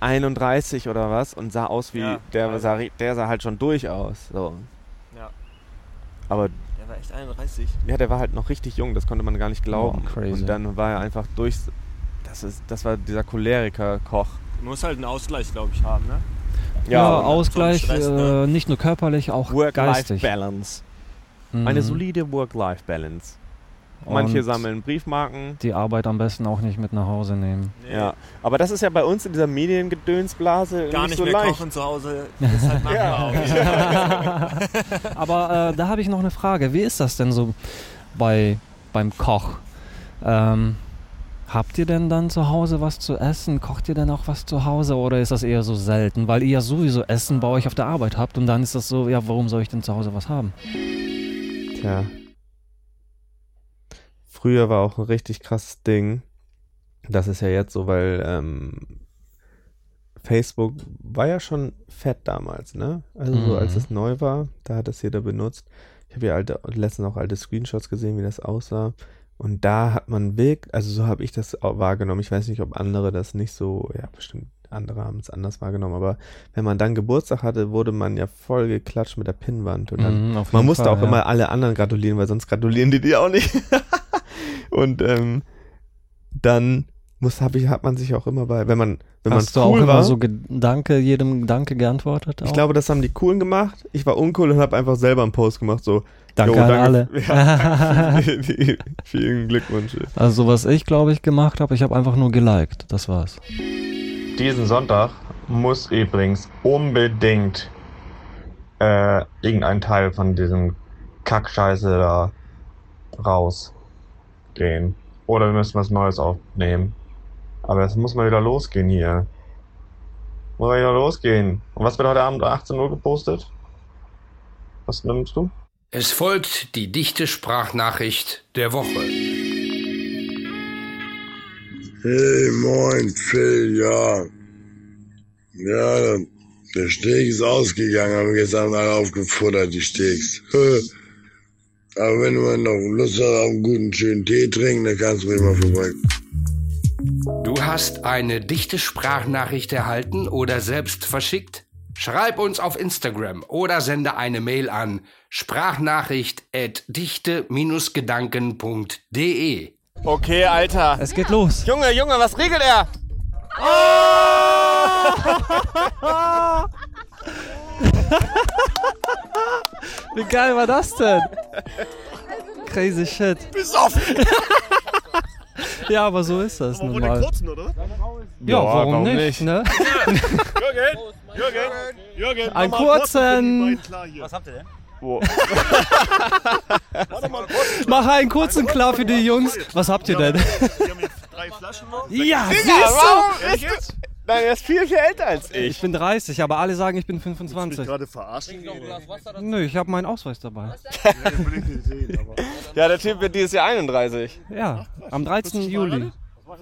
31 oder was und sah aus wie, Ja, der, also. sah, der sah halt schon durch aus. So. Ja. Aber Der war echt 31. ja, der war halt noch richtig jung, das konnte man gar nicht glauben. Crazy. Und dann war er einfach durch. Das, ist, das war dieser Choleriker-Koch. Du musst halt einen Ausgleich, glaube ich, haben, ne? Ja, und Ausgleich, so Stress, ne? äh, nicht nur körperlich, auch geistig. Work-Life-Balance. Mhm. Eine solide Work-Life-Balance. Manche Und sammeln Briefmarken. Die Arbeit am besten auch nicht mit nach Hause nehmen. Nee, Ja, aber das ist ja bei uns in dieser Mediengedönsblase Gar nicht nicht so mehr leicht. kochen zu Hause. Ist halt machbar. Aber äh, da habe ich noch eine Frage. Wie ist das denn so bei, beim Koch? Ähm, habt ihr denn dann zu Hause was zu essen? Kocht ihr denn auch was zu Hause oder ist das eher so selten? Weil ihr ja sowieso Essen bei euch auf der Arbeit habt und dann ist das so, ja, warum soll ich denn zu Hause was haben? Tja. Früher war auch ein richtig krasses Ding. Das ist ja jetzt so, weil ähm, Facebook war ja schon fett damals, ne? Also so als Mhm. es neu war, da hat es jeder benutzt. Ich habe ja alte, letztens auch alte Screenshots gesehen, wie das aussah. Und da hat man wirklich, also so habe ich das auch wahrgenommen. Ich weiß nicht, ob andere das nicht so, ja, bestimmt andere haben es anders wahrgenommen, aber wenn man dann Geburtstag hatte, wurde man ja voll geklatscht mit der Pinnwand und dann auf man musste Fall, auch ja. immer alle anderen gratulieren, weil sonst gratulieren die dir auch nicht. und ähm, dann muss, hab ich, hat man sich auch immer bei, wenn man, wenn Hast du man auch cool immer war. so Gedanke, jedem Gedanke geantwortet? ich auch? glaube, das haben die Coolen gemacht. Ich war uncool und habe einfach selber einen Post gemacht, so, danke an alle. Ja, vielen Glückwünsche. Also was ich, glaube ich, gemacht habe, ich habe einfach nur geliked. Das war's. Diesen Sonntag muss übrigens unbedingt äh, irgendein Teil von diesem Kackscheiße da rausgehen. Oder wir müssen was Neues aufnehmen. Aber es muss mal wieder losgehen hier. Muss mal wieder losgehen. Und was wird heute Abend um 18 Uhr gepostet? Was nimmst du? Es folgt die dichte Sprachnachricht der Woche. Hey, moin, Phil, ja. Ja, der Steg ist ausgegangen, haben gestern alle aufgefuttert, die Steaks. Aber wenn du mal noch Lust hast auf einen guten, schönen Tee trinken, dann kannst du mir mal vorbei. Du hast eine dichte Sprachnachricht erhalten oder selbst verschickt? Schreib uns auf Instagram oder sende eine Mail an sprachnachricht@dichte-gedanken.de. Okay, Alter. Es geht los. Junge, Junge, was regelt er? Wie geil war das denn? Crazy shit. Besoffen. Ja, aber so ist das nun Ohne mal. kurzen, oder? Ja, Ja, warum, warum nicht? nicht? Ne? Jürgen, Jürgen, Jürgen. Ein mach mal kurz, dann sind die kurzen. beiden klar hier. Was habt ihr denn? Warte mal kurz. Mach einen kurzen klar für die Jungs. Was habt ihr denn? Wir haben jetzt drei Flaschen noch. Ja, siehst jetzt? Nein, er ist viel, viel älter als Ich ich. bin 30, aber alle sagen, ich bin Ich 25. gerade verarschen. Nö, ich habe meinen Ausweis dabei. Ich. Ja, der Typ wird dieses Jahr 31. Ja, am 13. Juli.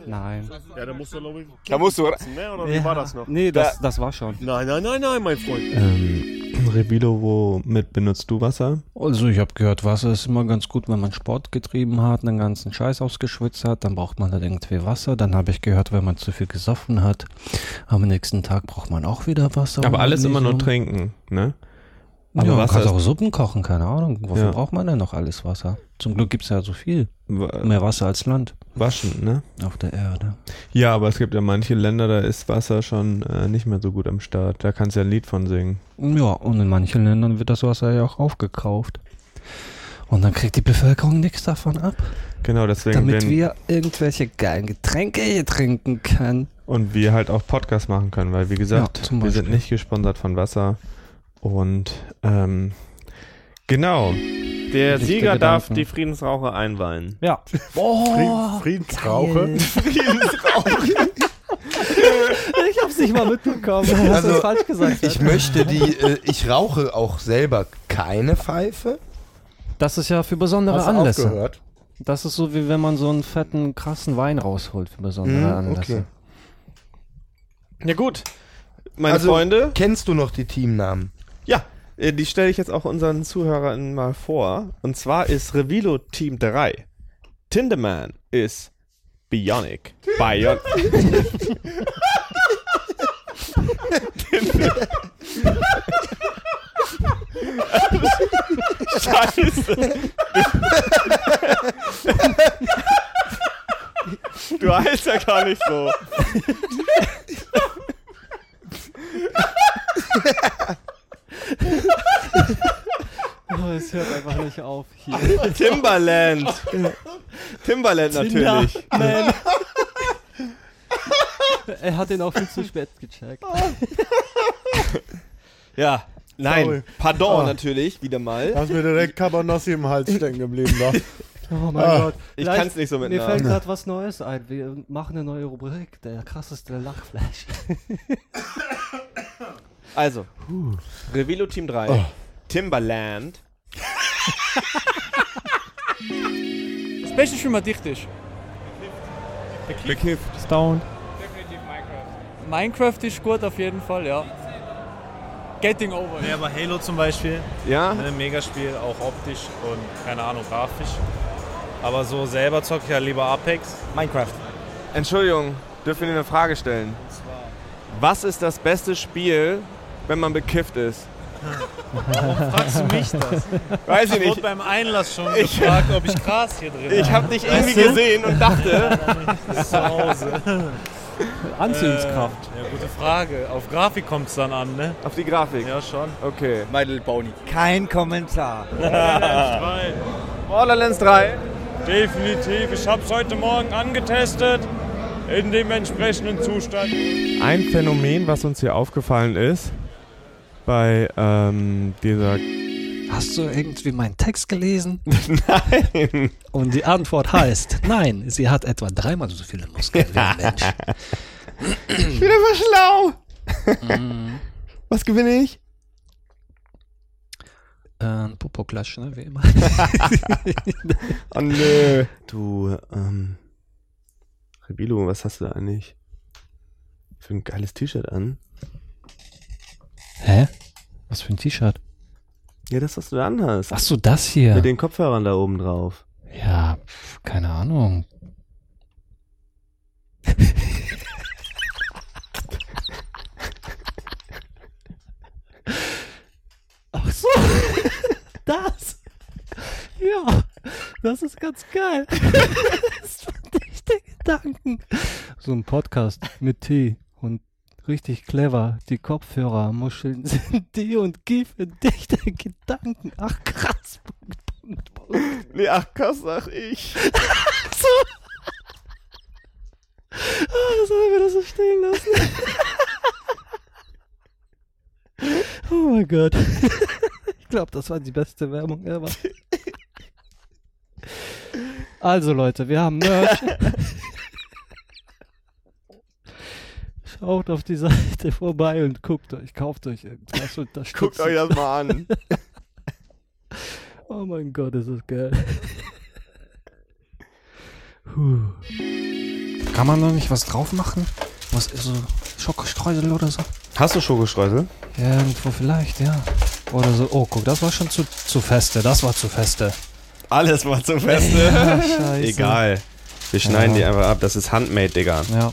Nein. Ja, da musst du, glaube ich. Da musst du. Ne, oder wie war das noch? Nee, das, das war schon. Nein, nein, nein, nein, mein Freund. Ähm, Revilo, womit benutzt du Wasser? Also ich habe gehört, Wasser ist immer ganz gut, wenn man Sport getrieben hat, den ganzen Scheiß ausgeschwitzt hat, dann braucht man halt irgendwie Wasser. Dann habe ich gehört, wenn man zu viel gesoffen hat, am nächsten Tag braucht man auch wieder Wasser. Aber alles immer nur trinken, ne? Aber ja, man Wasser kann auch Suppen kochen, keine Ahnung. Wofür Ja. braucht man denn noch alles Wasser? Zum Glück gibt's ja so viel. Mehr Wasser als Land Waschen, ne? auf der Erde. Ja, aber es gibt ja manche Länder, da ist Wasser schon äh, nicht mehr so gut am Start. Da kannst du ja ein Lied von singen. Ja, und in manchen Ländern wird das Wasser ja auch aufgekauft. Und dann kriegt die Bevölkerung nichts davon ab, Genau, deswegen damit wir irgendwelche geilen Getränke hier trinken können. und wir halt auch Podcasts machen können, weil wie gesagt, Ja, wir sind nicht gesponsert von Wasser. Und ähm, genau. Der Dichte Sieger darf Gedanken. die Friedensraucher einweihen. Ja. Oh, Friedensrauche. ich hab's nicht mal mitbekommen. Hast Also, falsch gesagt? Ich möchte die, äh, ich rauche auch selber keine Pfeife. Das ist ja für besondere Hast Anlässe. aufgehört? Das ist so, wie wenn man so einen fetten, krassen Wein rausholt für besondere Hm, Anlässe. okay. Ja gut, meine Also- Freunde. Kennst du noch die Teamnamen? Äh, die stelle ich jetzt auch unseren Zuhörern mal vor. Und zwar ist Revilo Team 3. Tinderman ist Bionic. Bion Scheiße. Du heißt ja gar nicht so. Oh, es hört einfach nicht auf hier. Timberland. Timberland natürlich. Man. er hat den auch viel zu spät gecheckt. Ja, nein, Sorry. pardon Ah. natürlich, wieder mal. Da ist mir direkt Cabanossi im Hals stecken geblieben. Da. Oh mein Ah, Gott. Ich Vielleicht- kann's nicht so mit Mir fällt gerade was Neues ein. Wir machen eine neue Rubrik. Der krasseste Lachflash. Also, Revilo Team 3, Timberland. Welches schon mal dicht ist. Bekifft. Stoned. Minecraft ist gut auf jeden Fall, ja. Getting over. Ja, aber Halo zum Beispiel, Ja? ne, Megaspiel, auch optisch und keine Ahnung, grafisch. Aber so selber zocke ich ja lieber Apex. Minecraft. Entschuldigung, dürfen wir eine Frage stellen? Was ist das beste Spiel, wenn man bekifft ist? Warum fragst du mich das? Weiß ich Ich wurde nicht. beim Einlass schon Ich- gefragt, ob ich Gras hier drin Ich habe dich irgendwie Weißt du? gesehen und dachte. Zu Hause. Anziehungskraft. Äh, ja, gute Frage. Auf Grafik kommt es dann an, ne? Auf die Grafik? Ja, schon. Okay. My Little Pony. Kein Kommentar. Borderlands 3. Definitiv. Ich habe es heute Morgen angetestet. In dem entsprechenden Zustand. Ein Phänomen, was uns hier aufgefallen ist, bei ähm, dieser. Hast du irgendwie meinen Text gelesen? Nein. Und die Antwort heißt, nein, sie hat etwa dreimal so viele Muskeln wie ein Mensch. Ich bin einfach schlau. Was gewinne ich? Ein Popoklatsch, ne, wie immer. oh nö. Du, ähm. Rebilo, was hast du da eigentlich für ein geiles T-Shirt an? Hä? Was für ein T-Shirt? Ja, das, was du da anhast. Ach so, das hier. Mit den Kopfhörern da oben drauf. Ja, pf, keine Ahnung. Ach so, das. Ja, das ist ganz geil. Das fand ich der Gedanken. So ein Podcast mit Tee richtig clever. Die Kopfhörermuscheln sind D und G für dichte Gedanken. Ach krass. Nee, ach, krass, sag ich. so. Ah, sollen wir das so stehen lassen? oh mein Gott. Ich glaube, das war die beste Werbung ever. Also Leute, wir haben Merch. Schaut auf die Seite vorbei und guckt euch, kauft euch irgendwas, unterstützt. Guckt euch das mal an. oh mein Gott, ist das geil. Kann man noch nicht was drauf machen? Was ist so Schokostreusel oder so? Hast du Schokostreusel? Ja, irgendwo vielleicht, ja. Oder so. Oh, guck, das war schon zu, zu feste. Das war zu feste. Alles war zu feste. Ja, scheiße. Egal. Wir schneiden Ja. die einfach ab. Das ist handmade, Digga. Ja.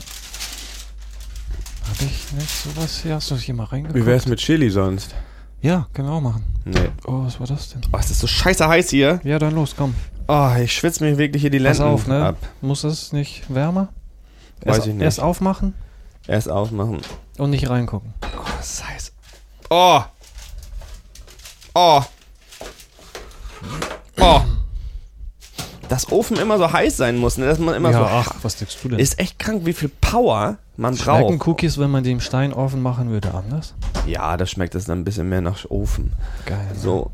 Hab ich nicht sowas hier? Hast du das hier mal reingeguckt? Wie wär's mit Chili sonst? Ja, können wir auch machen. Nee. Oh, was war das denn? Oh, es ist so scheiße heiß hier. Ja, dann los, komm. Oh, ich schwitze mir wirklich hier die Pass Lenden auf, ne? ab. Muss es nicht wärmer? Weiß erst, ich nicht. Erst aufmachen Erst aufmachen. und nicht reingucken. Oh, das ist heiß. Oh. Oh. Oh. Dass Ofen immer so heiß sein muss, ne? dass man immer ja, so. ach, was denkst du denn? Ist echt krank, wie viel Power man Schmecken braucht. Cookies, wenn man die im Steinofen machen würde, anders? Ja, da schmeckt es dann ein bisschen mehr nach Ofen. Geil. So.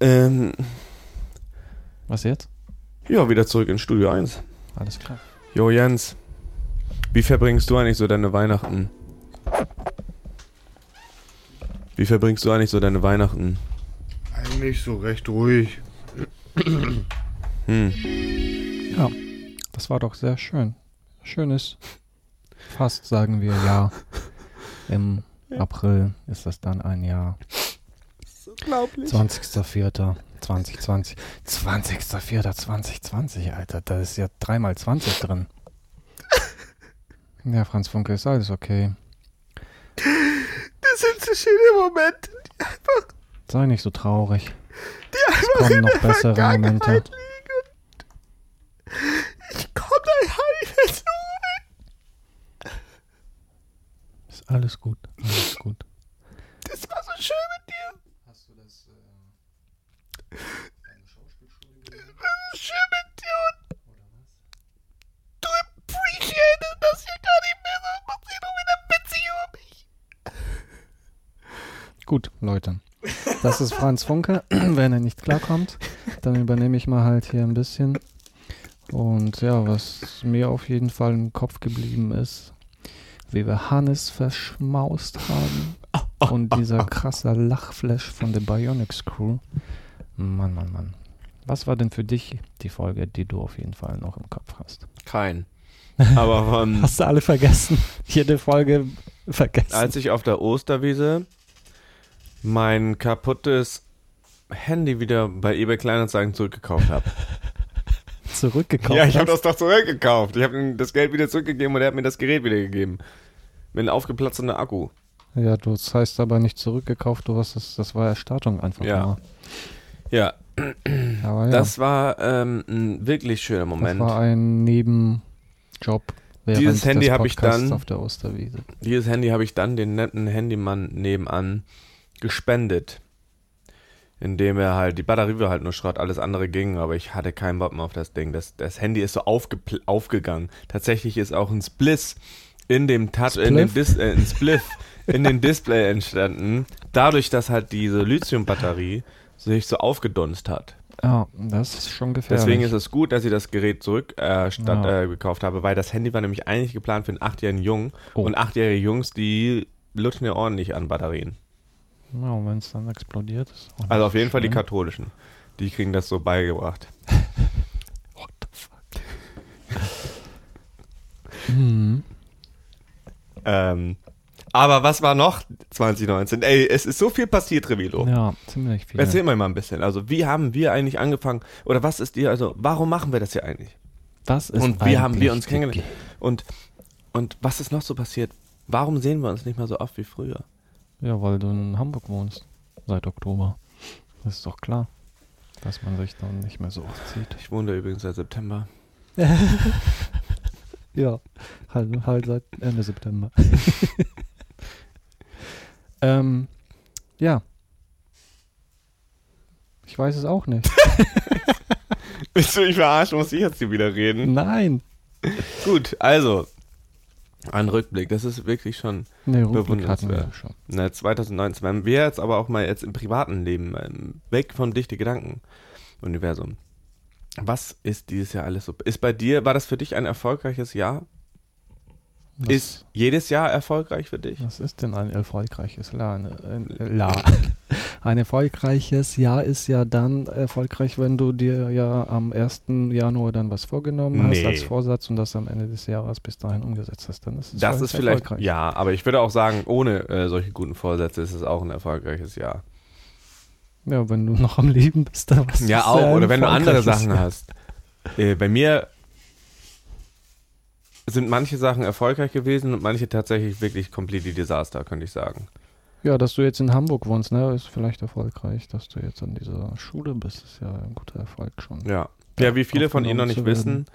Ähm, Was jetzt? ja, wieder zurück ins Studio 1. Alles klar. Jo, Jens. Wie verbringst du eigentlich so deine Weihnachten? Wie verbringst du eigentlich so deine Weihnachten? Eigentlich so recht ruhig. Hm. Ja, das war doch sehr schön. Schönes, fast sagen wir ja. Im April ist das dann ein Jahr. Unglaublich. 20.04.2020. 20.04.2020, Alter. Da ist ja dreimal 20 drin. Ja, Franz Funke, ist alles okay. Das sind so schöne Momente, die einfach, Sei nicht so traurig. die Es einfach kommen in noch der bessere Momente. liegen. Ich komme da heim jetzt Ist alles gut. Alles gut. Das war so schön mit dir. Hast du das, Das war so schön mit dir und du appreciatest das ja gar nicht mehr. Das macht sich nur wieder witzig über mich. Gut, Leute. Das ist Franz Funke. Wenn er nicht klarkommt, dann übernehme ich mal halt hier ein bisschen. Und ja, was mir auf jeden Fall im Kopf geblieben ist, wie wir Hannes verschmaust haben. Und dieser krasse Lachflash von der Bionics Crew. Mann, Mann, Mann. Was war denn für dich die Folge, die du auf jeden Fall noch im Kopf hast? Kein. Aber ähm, Hast du alle vergessen? Jede Folge vergessen. als ich auf der Osterwiese mein kaputtes Handy wieder bei eBay Kleinanzeigen zurückgekauft habe. Zurückgekauft Ja, ich habe das doch zurückgekauft. Ich habe ihm das Geld wieder zurückgegeben und er hat mir das Gerät wieder gegeben. Mit einem aufgeplatzten Akku. Ja, du das heißt aber nicht zurückgekauft, du hast das, das war Erstattung einfach Ja. nur. Ja. Aber ja, Das war ähm, ein wirklich schöner das Moment. war ein Nebenjob. Dieses Handy habe ich dann- auf der Osterwiese. Dieses Handy habe ich dann den netten Handymann nebenan gespendet. Indem er halt, die Batterie war halt nur Schrott, alles andere ging, aber ich hatte keinen Bock mehr auf das Ding. Das, das Handy ist so aufge, aufgegangen. Tatsächlich ist auch ein Spliss in dem Touch, in dem? Dis, äh, ein Spliff in dem Display entstanden. Dadurch, dass halt diese Lithium-Batterie sich so aufgedunst hat. Ja, das ist schon gefährlich. Deswegen ist es gut, dass ich das Gerät zurück äh, statt, Ja. äh, gekauft habe, weil das Handy war nämlich eigentlich geplant für einen achtjährigen Jungen. Oh. Und achtjährige Jungs, die lutschen ja ordentlich an Batterien. Ja, und wenn es dann explodiert ist. Also auf jeden Fall die katholischen. Die kriegen das so beigebracht. What the fuck? Mhm. Ähm, aber was war noch 2019? Ey, es ist so viel passiert, Revilo. Ja, ziemlich viel. Erzähl mir mal ein bisschen. Also, wie haben wir eigentlich angefangen? Oder was ist dir, also, warum machen wir das hier eigentlich? Was ist Und wie haben wir uns kennengelernt? Ge- Und, und was ist noch so passiert? Warum sehen wir uns nicht mehr so oft wie früher? Ja, weil du in Hamburg wohnst. Seit Oktober. Das ist doch klar, dass man sich dann nicht mehr so oft sieht. Ich wohne da übrigens seit September. Ja, halt, halt seit Ende September. ähm, ja. Ich weiß es auch nicht. Willst du mich verarschen? Muss ich jetzt hier wieder reden? Nein. Gut, also, ein Rückblick. Das ist wirklich schon Nee, bewundernswert. schon. Na, 2019. Wenn wir jetzt aber auch mal jetzt im privaten Leben, ähm, weg von dichte Gedanken, Universum. Was ist dieses Jahr alles so? Ist bei dir, war das für dich ein erfolgreiches Jahr? Was, Ist jedes Jahr erfolgreich für dich? was ist denn ein erfolgreiches La? Ein, La. ein erfolgreiches Jahr ist ja dann erfolgreich, wenn du dir ja am 1. Januar dann was vorgenommen Nee. hast als Vorsatz und das am Ende des Jahres bis dahin umgesetzt hast. Dann ist es Das ist vielleicht, erfolgreich. ja, aber ich würde auch sagen, ohne äh, solche guten Vorsätze ist es auch ein erfolgreiches Jahr. Ja, wenn du noch am Leben bist, dann was Ja, auch. ein Oder wenn du andere Sachen Jahr. hast. Äh, bei mir sind manche Sachen erfolgreich gewesen und manche tatsächlich wirklich completely Desaster, könnte ich sagen. Ja, dass du jetzt in Hamburg wohnst, ne, ist vielleicht erfolgreich. Dass du jetzt an dieser Schule bist, ist ja ein guter Erfolg schon. Ja. Ja, wie viele von Ihnen noch nicht wissen,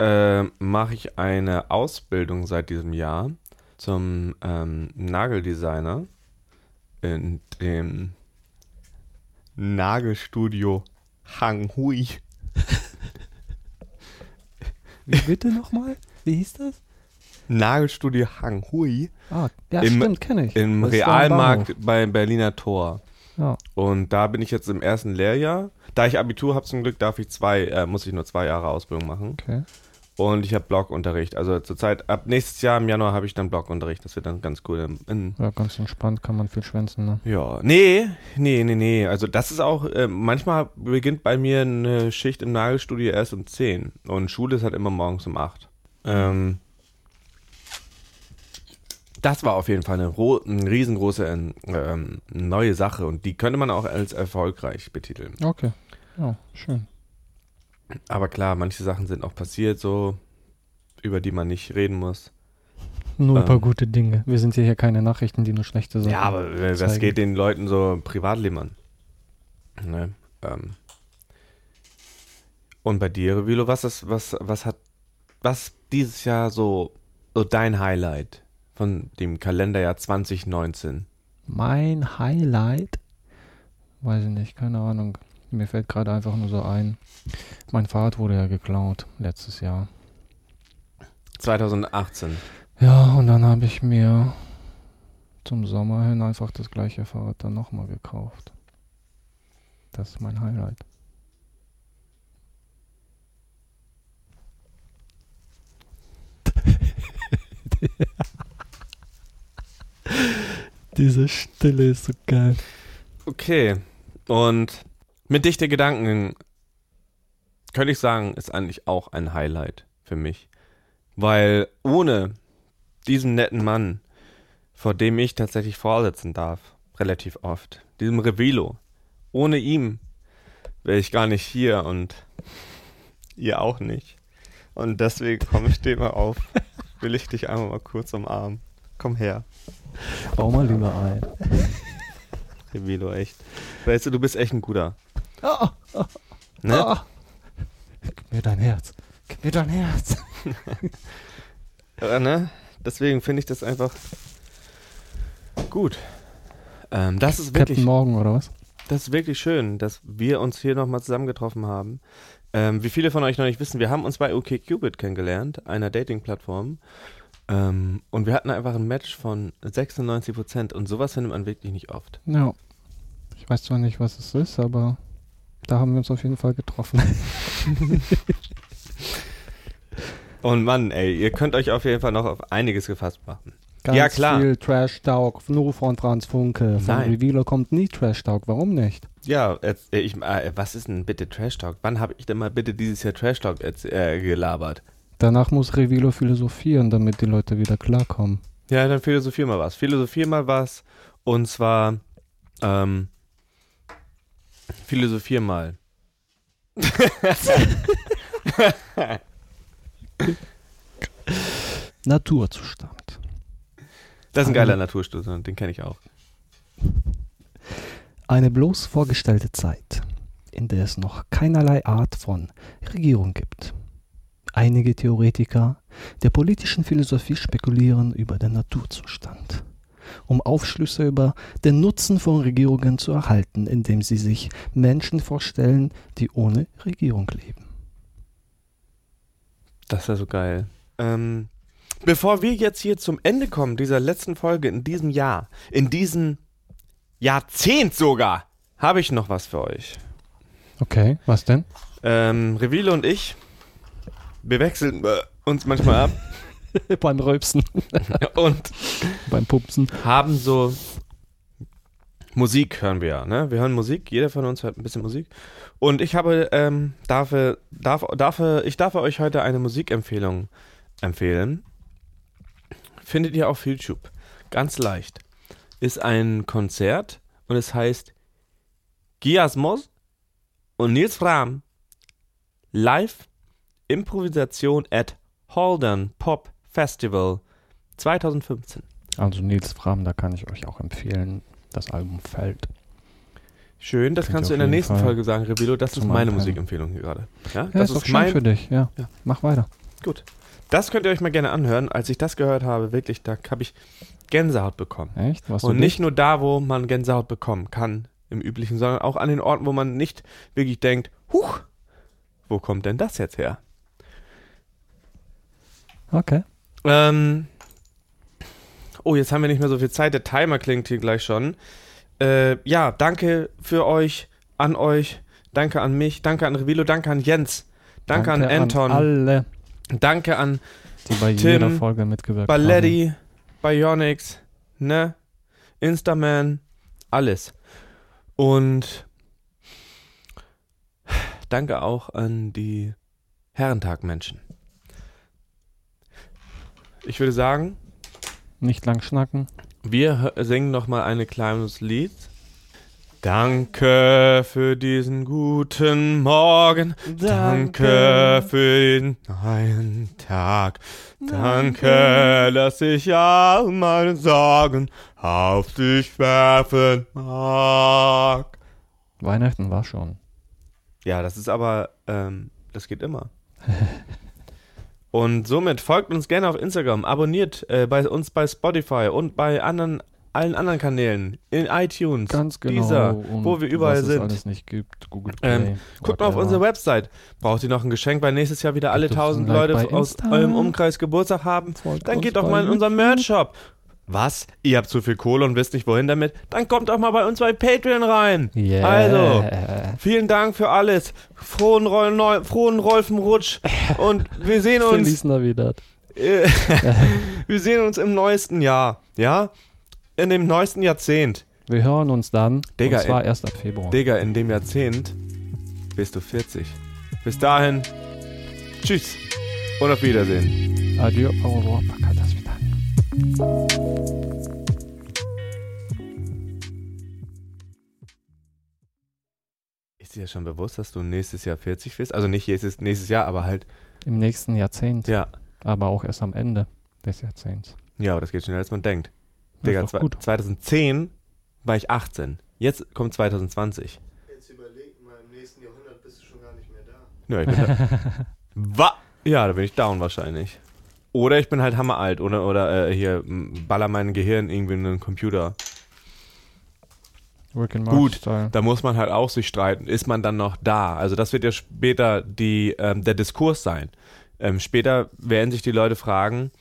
äh, mache ich eine Ausbildung seit diesem Jahr zum ähm, Nageldesigner in dem Nagelstudio Hanghui. Wie bitte nochmal? Wie hieß das? Nagelstudio Hanghui Ah, ja, Im- stimmt, kenne ich. im Das Realmarkt beim Berliner Tor. Ja. Und da bin ich jetzt im ersten Lehrjahr. Da ich Abitur habe zum Glück, darf ich zwei, äh, muss ich nur zwei Jahre Ausbildung machen. Okay. Und ich habe Blockunterricht. Also zurzeit, ab nächstes Jahr im Januar habe ich dann Blockunterricht. Das wird dann ganz cool. In, Ja, ganz entspannt kann man viel schwänzen, ne? ja, nee, nee, nee, nee. Also das ist auch, äh, manchmal beginnt bei mir eine Schicht im Nagelstudio erst um 10. Und Schule ist halt immer morgens um 8. Ähm, das war auf jeden Fall eine, eine riesengroße ähm, neue Sache. Und die könnte man auch als erfolgreich betiteln. Okay. Ja, schön. Aber klar, manche Sachen sind auch passiert, so, über die man nicht reden muss. Nur ein paar Ähm. gute Dinge. Wir sind hier, hier keine Nachrichten, die nur schlechte Sachen Ja, aber äh, was zeigen. geht den Leuten so im Privatleben an? Ne? Ähm. Und bei dir, Revilo, was ist, was, was hat, was dieses Jahr so, so dein Highlight von dem Kalenderjahr 2019? Mein Highlight? Weiß ich nicht, keine Ahnung. Mir fällt gerade einfach nur so ein. Mein Fahrrad wurde ja geklaut letztes Jahr. 2018. Ja, und dann habe ich mir zum Sommer hin einfach das gleiche Fahrrad dann nochmal gekauft. Das ist mein Highlight. Diese Stille ist so geil. Okay. Und mit dichte Gedanken könnte ich sagen, ist eigentlich auch ein Highlight für mich. Weil ohne diesen netten Mann, vor dem ich tatsächlich vorsitzen darf, relativ oft, diesem Revilo, ohne ihm wäre ich gar nicht hier und ihr auch nicht. Und deswegen komme ich dir mal auf, will ich dich einmal mal kurz umarmen. Komm her. Bau mal lieber ein. Revilo, echt. Weißt du, du bist echt ein guter. Ah, ah, Ne? ah. Gib mir dein Herz. Gib mir dein Herz. Ja, ne? Deswegen finde ich das einfach gut. Ähm, das ist wirklich, Captain Morgan oder was? das ist wirklich schön, dass wir uns hier nochmal zusammengetroffen haben. Ähm, wie viele von euch noch nicht wissen, wir haben uns bei OkCupid kennengelernt, einer Dating-Plattform. Ähm, und wir hatten einfach ein Match von 96% und sowas findet man wirklich nicht oft. Ja. Ich weiß zwar nicht, was es ist, aber da haben wir uns auf jeden Fall getroffen. Und Mann, ey, ihr könnt euch auf jeden Fall noch auf einiges gefasst machen. Ganz ja, klar. viel Trash-Talk, nur von Franz Funke. Von Nein. Revealer kommt nie Trash-Talk. Warum nicht? Ja, äh, ich, äh, was ist denn bitte Trash Talk? Wann habe ich denn mal bitte dieses Jahr Trash Talk äh, gelabert? Danach muss Revealer philosophieren, damit die Leute wieder klarkommen. Ja, dann philosophier mal was. Philosophier mal was. Und zwar, ähm, philosophier mal. Naturzustand. Das ist ein geiler Naturstudio, den kenne ich auch. Eine bloß vorgestellte Zeit, in der es noch keinerlei Art von Regierung gibt. Einige Theoretiker der politischen Philosophie spekulieren über den Naturzustand, um Aufschlüsse über den Nutzen von Regierungen zu erhalten, indem sie sich Menschen vorstellen, die ohne Regierung leben. Das ist ja so geil. Ähm, bevor wir jetzt hier zum Ende kommen, dieser letzten Folge in diesem Jahr, in diesem Jahrzehnt sogar, habe ich noch was für euch. Okay, was denn? Ähm, Revile und ich, wir wechseln äh, uns manchmal ab Beim Rülpsen, und beim Pupsen. haben so Musik hören wir ja, ne? Wir hören Musik, jeder von uns hört ein bisschen Musik. Und ich habe, ähm, darf, darf, darf, ich darf euch heute eine Musikempfehlung empfehlen. Findet ihr auf YouTube. Ganz leicht. Ist ein Konzert und es heißt Giasmos und Nils Fram live Improvisation at Haldern Pop Festival 2015. Also Nils Fram, da kann ich euch auch empfehlen, das Album Feld. Schön, das Klingt kannst du in der nächsten Fall Folge sagen, Revilo. Das ist meine. Musikempfehlung hier gerade. Ja, Ja, das ist doch schön für dich, ja. Ja. Mach weiter. Gut. Das könnt ihr euch mal gerne anhören. Als ich das gehört habe, wirklich, da habe ich Gänsehaut bekommen. Echt? Was Und nicht nur da, wo man Gänsehaut bekommen kann, im Üblichen, sondern auch an den Orten, wo man nicht wirklich denkt, huch, wo kommt denn das jetzt her? Okay. Ähm, oh, jetzt haben wir nicht mehr so viel Zeit. Der Timer klingt hier gleich schon. Äh, ja, danke für euch, an euch. Danke an mich. Danke an Revilo. Danke an Jens. Danke, an Anton. alle, danke an die bei Tim, jeder Folge mitgewirkt haben. Balletti, Bionics, ne? Instaman, alles. Und danke auch an die Herrentag-Menschen. Ich würde sagen, Nicht lang schnacken. wir singen noch mal ein kleines Lied. Danke für diesen guten Morgen. Danke für den neuen Tag. Danke, dass ich all meine Sorgen auf dich werfen mag. Weihnachten war schon. Ja, das ist aber, ähm, das geht immer. und somit folgt uns gerne auf Instagram, abonniert äh, bei uns bei Spotify und bei anderen, allen anderen Kanälen, in iTunes, Ganz genau. dieser, Und wo wir überall was es sind. alles nicht gibt. Google Play. Ähm, guckt mal auf unsere Website. Braucht ihr noch ein Geschenk, weil nächstes Jahr wieder alle tausend Leute aus eurem Umkreis Geburtstag haben? Folgt Dann geht doch mal in unseren. Merch-Shop. Was? Ihr habt zu viel Kohle und wisst nicht wohin damit? Dann kommt doch mal bei uns bei Patreon rein. Yeah. Also, vielen Dank für alles. Frohen, Roll Neu frohen Rolfenrutsch. Und wir sehen uns. Feliz Navidad. Wir sehen uns im neuesten Jahr. Ja? in dem neuesten Jahrzehnt. Wir hören uns dann. Digga, und zwar in, erst ab Februar. Digga, in dem Jahrzehnt bist du 40. Bis dahin, tschüss und auf Wiedersehen. Adieu, Europa, das. Ist dir schon bewusst, dass du nächstes Jahr 40 bist? Also nicht nächstes, nächstes Jahr, aber halt. Im nächsten Jahrzehnt. Ja. Aber auch erst am Ende des Jahrzehnts. Ja, aber das geht schneller, als man denkt. Digga, zwei- gut. 2010 war ich 18. Jetzt kommt 2020. Jetzt überleg mal, im nächsten Jahrhundert bist du schon gar nicht mehr da. Ja, ich bin da. Ja, da bin ich down wahrscheinlich. Oder ich bin halt hammeralt oder, oder äh, hier baller mein Gehirn irgendwie in einen Computer. Gut, da muss man halt auch sich streiten. Ist man dann noch da? Also das wird ja später die, ähm, der Diskurs sein. Ähm, später werden sich die Leute fragen,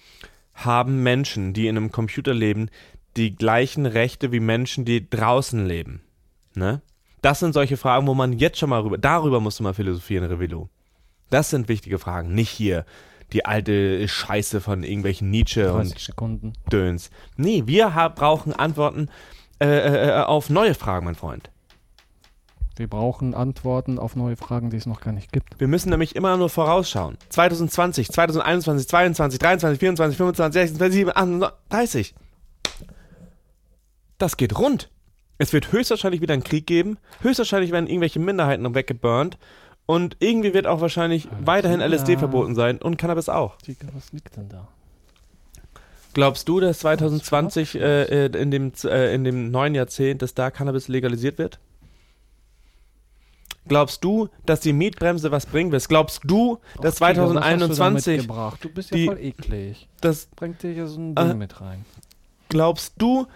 haben Menschen, die in einem Computer leben, die gleichen Rechte wie Menschen, die draußen leben? Ne? Das sind solche Fragen, wo man jetzt schon mal rüber, darüber musst du mal philosophieren, Revilo. Das sind wichtige Fragen, nicht hier die alte Scheiße von irgendwelchen Nietzsche 30 und Sekunden. Döns. Nee, wir brauchen Antworten äh, äh, auf neue Fragen, mein Freund. Wir brauchen Antworten auf neue Fragen, die es noch gar nicht gibt. Wir müssen nämlich immer nur vorausschauen. 2020, 2021, 22, 23, 24, 25, 26, 27, 28, 30. Das geht rund. Es wird höchstwahrscheinlich wieder einen Krieg geben. Höchstwahrscheinlich werden irgendwelche Minderheiten weggeburnt. Und irgendwie wird auch wahrscheinlich weiterhin LSD ja. verboten sein und Cannabis auch. Was liegt denn da? Glaubst du, dass 2020 äh, äh, in, dem, äh, in dem neuen Jahrzehnt, dass da Cannabis legalisiert wird? Glaubst du, dass die Mietbremse was bringen wird? Glaubst du, dass Digga, was hast du 2021? Du bist ja die- voll eklig. das Bringt dir hier so ein Äh, Ding mit rein. Glaubst du,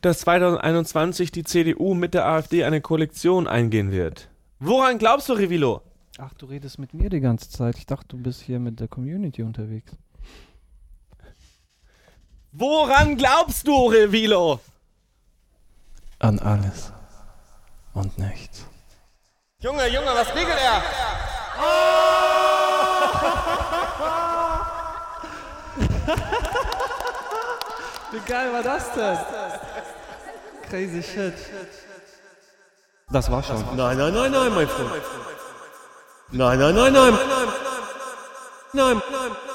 dass 2021 die CDU mit der AfD eine Koalition eingehen wird? Woran glaubst du, Revilo? Ach, du redest mit mir die ganze Zeit. Ich dachte, du bist hier mit der Community unterwegs. Woran glaubst du, Revilo? An alles. Und nichts. Junge, Junge, was regelt er? Wie geil war das denn? Crazy shit. Das war schon. Nein, nein, nein, nein, mein Freund. Nein, nein, nein, nein. Nein, nein.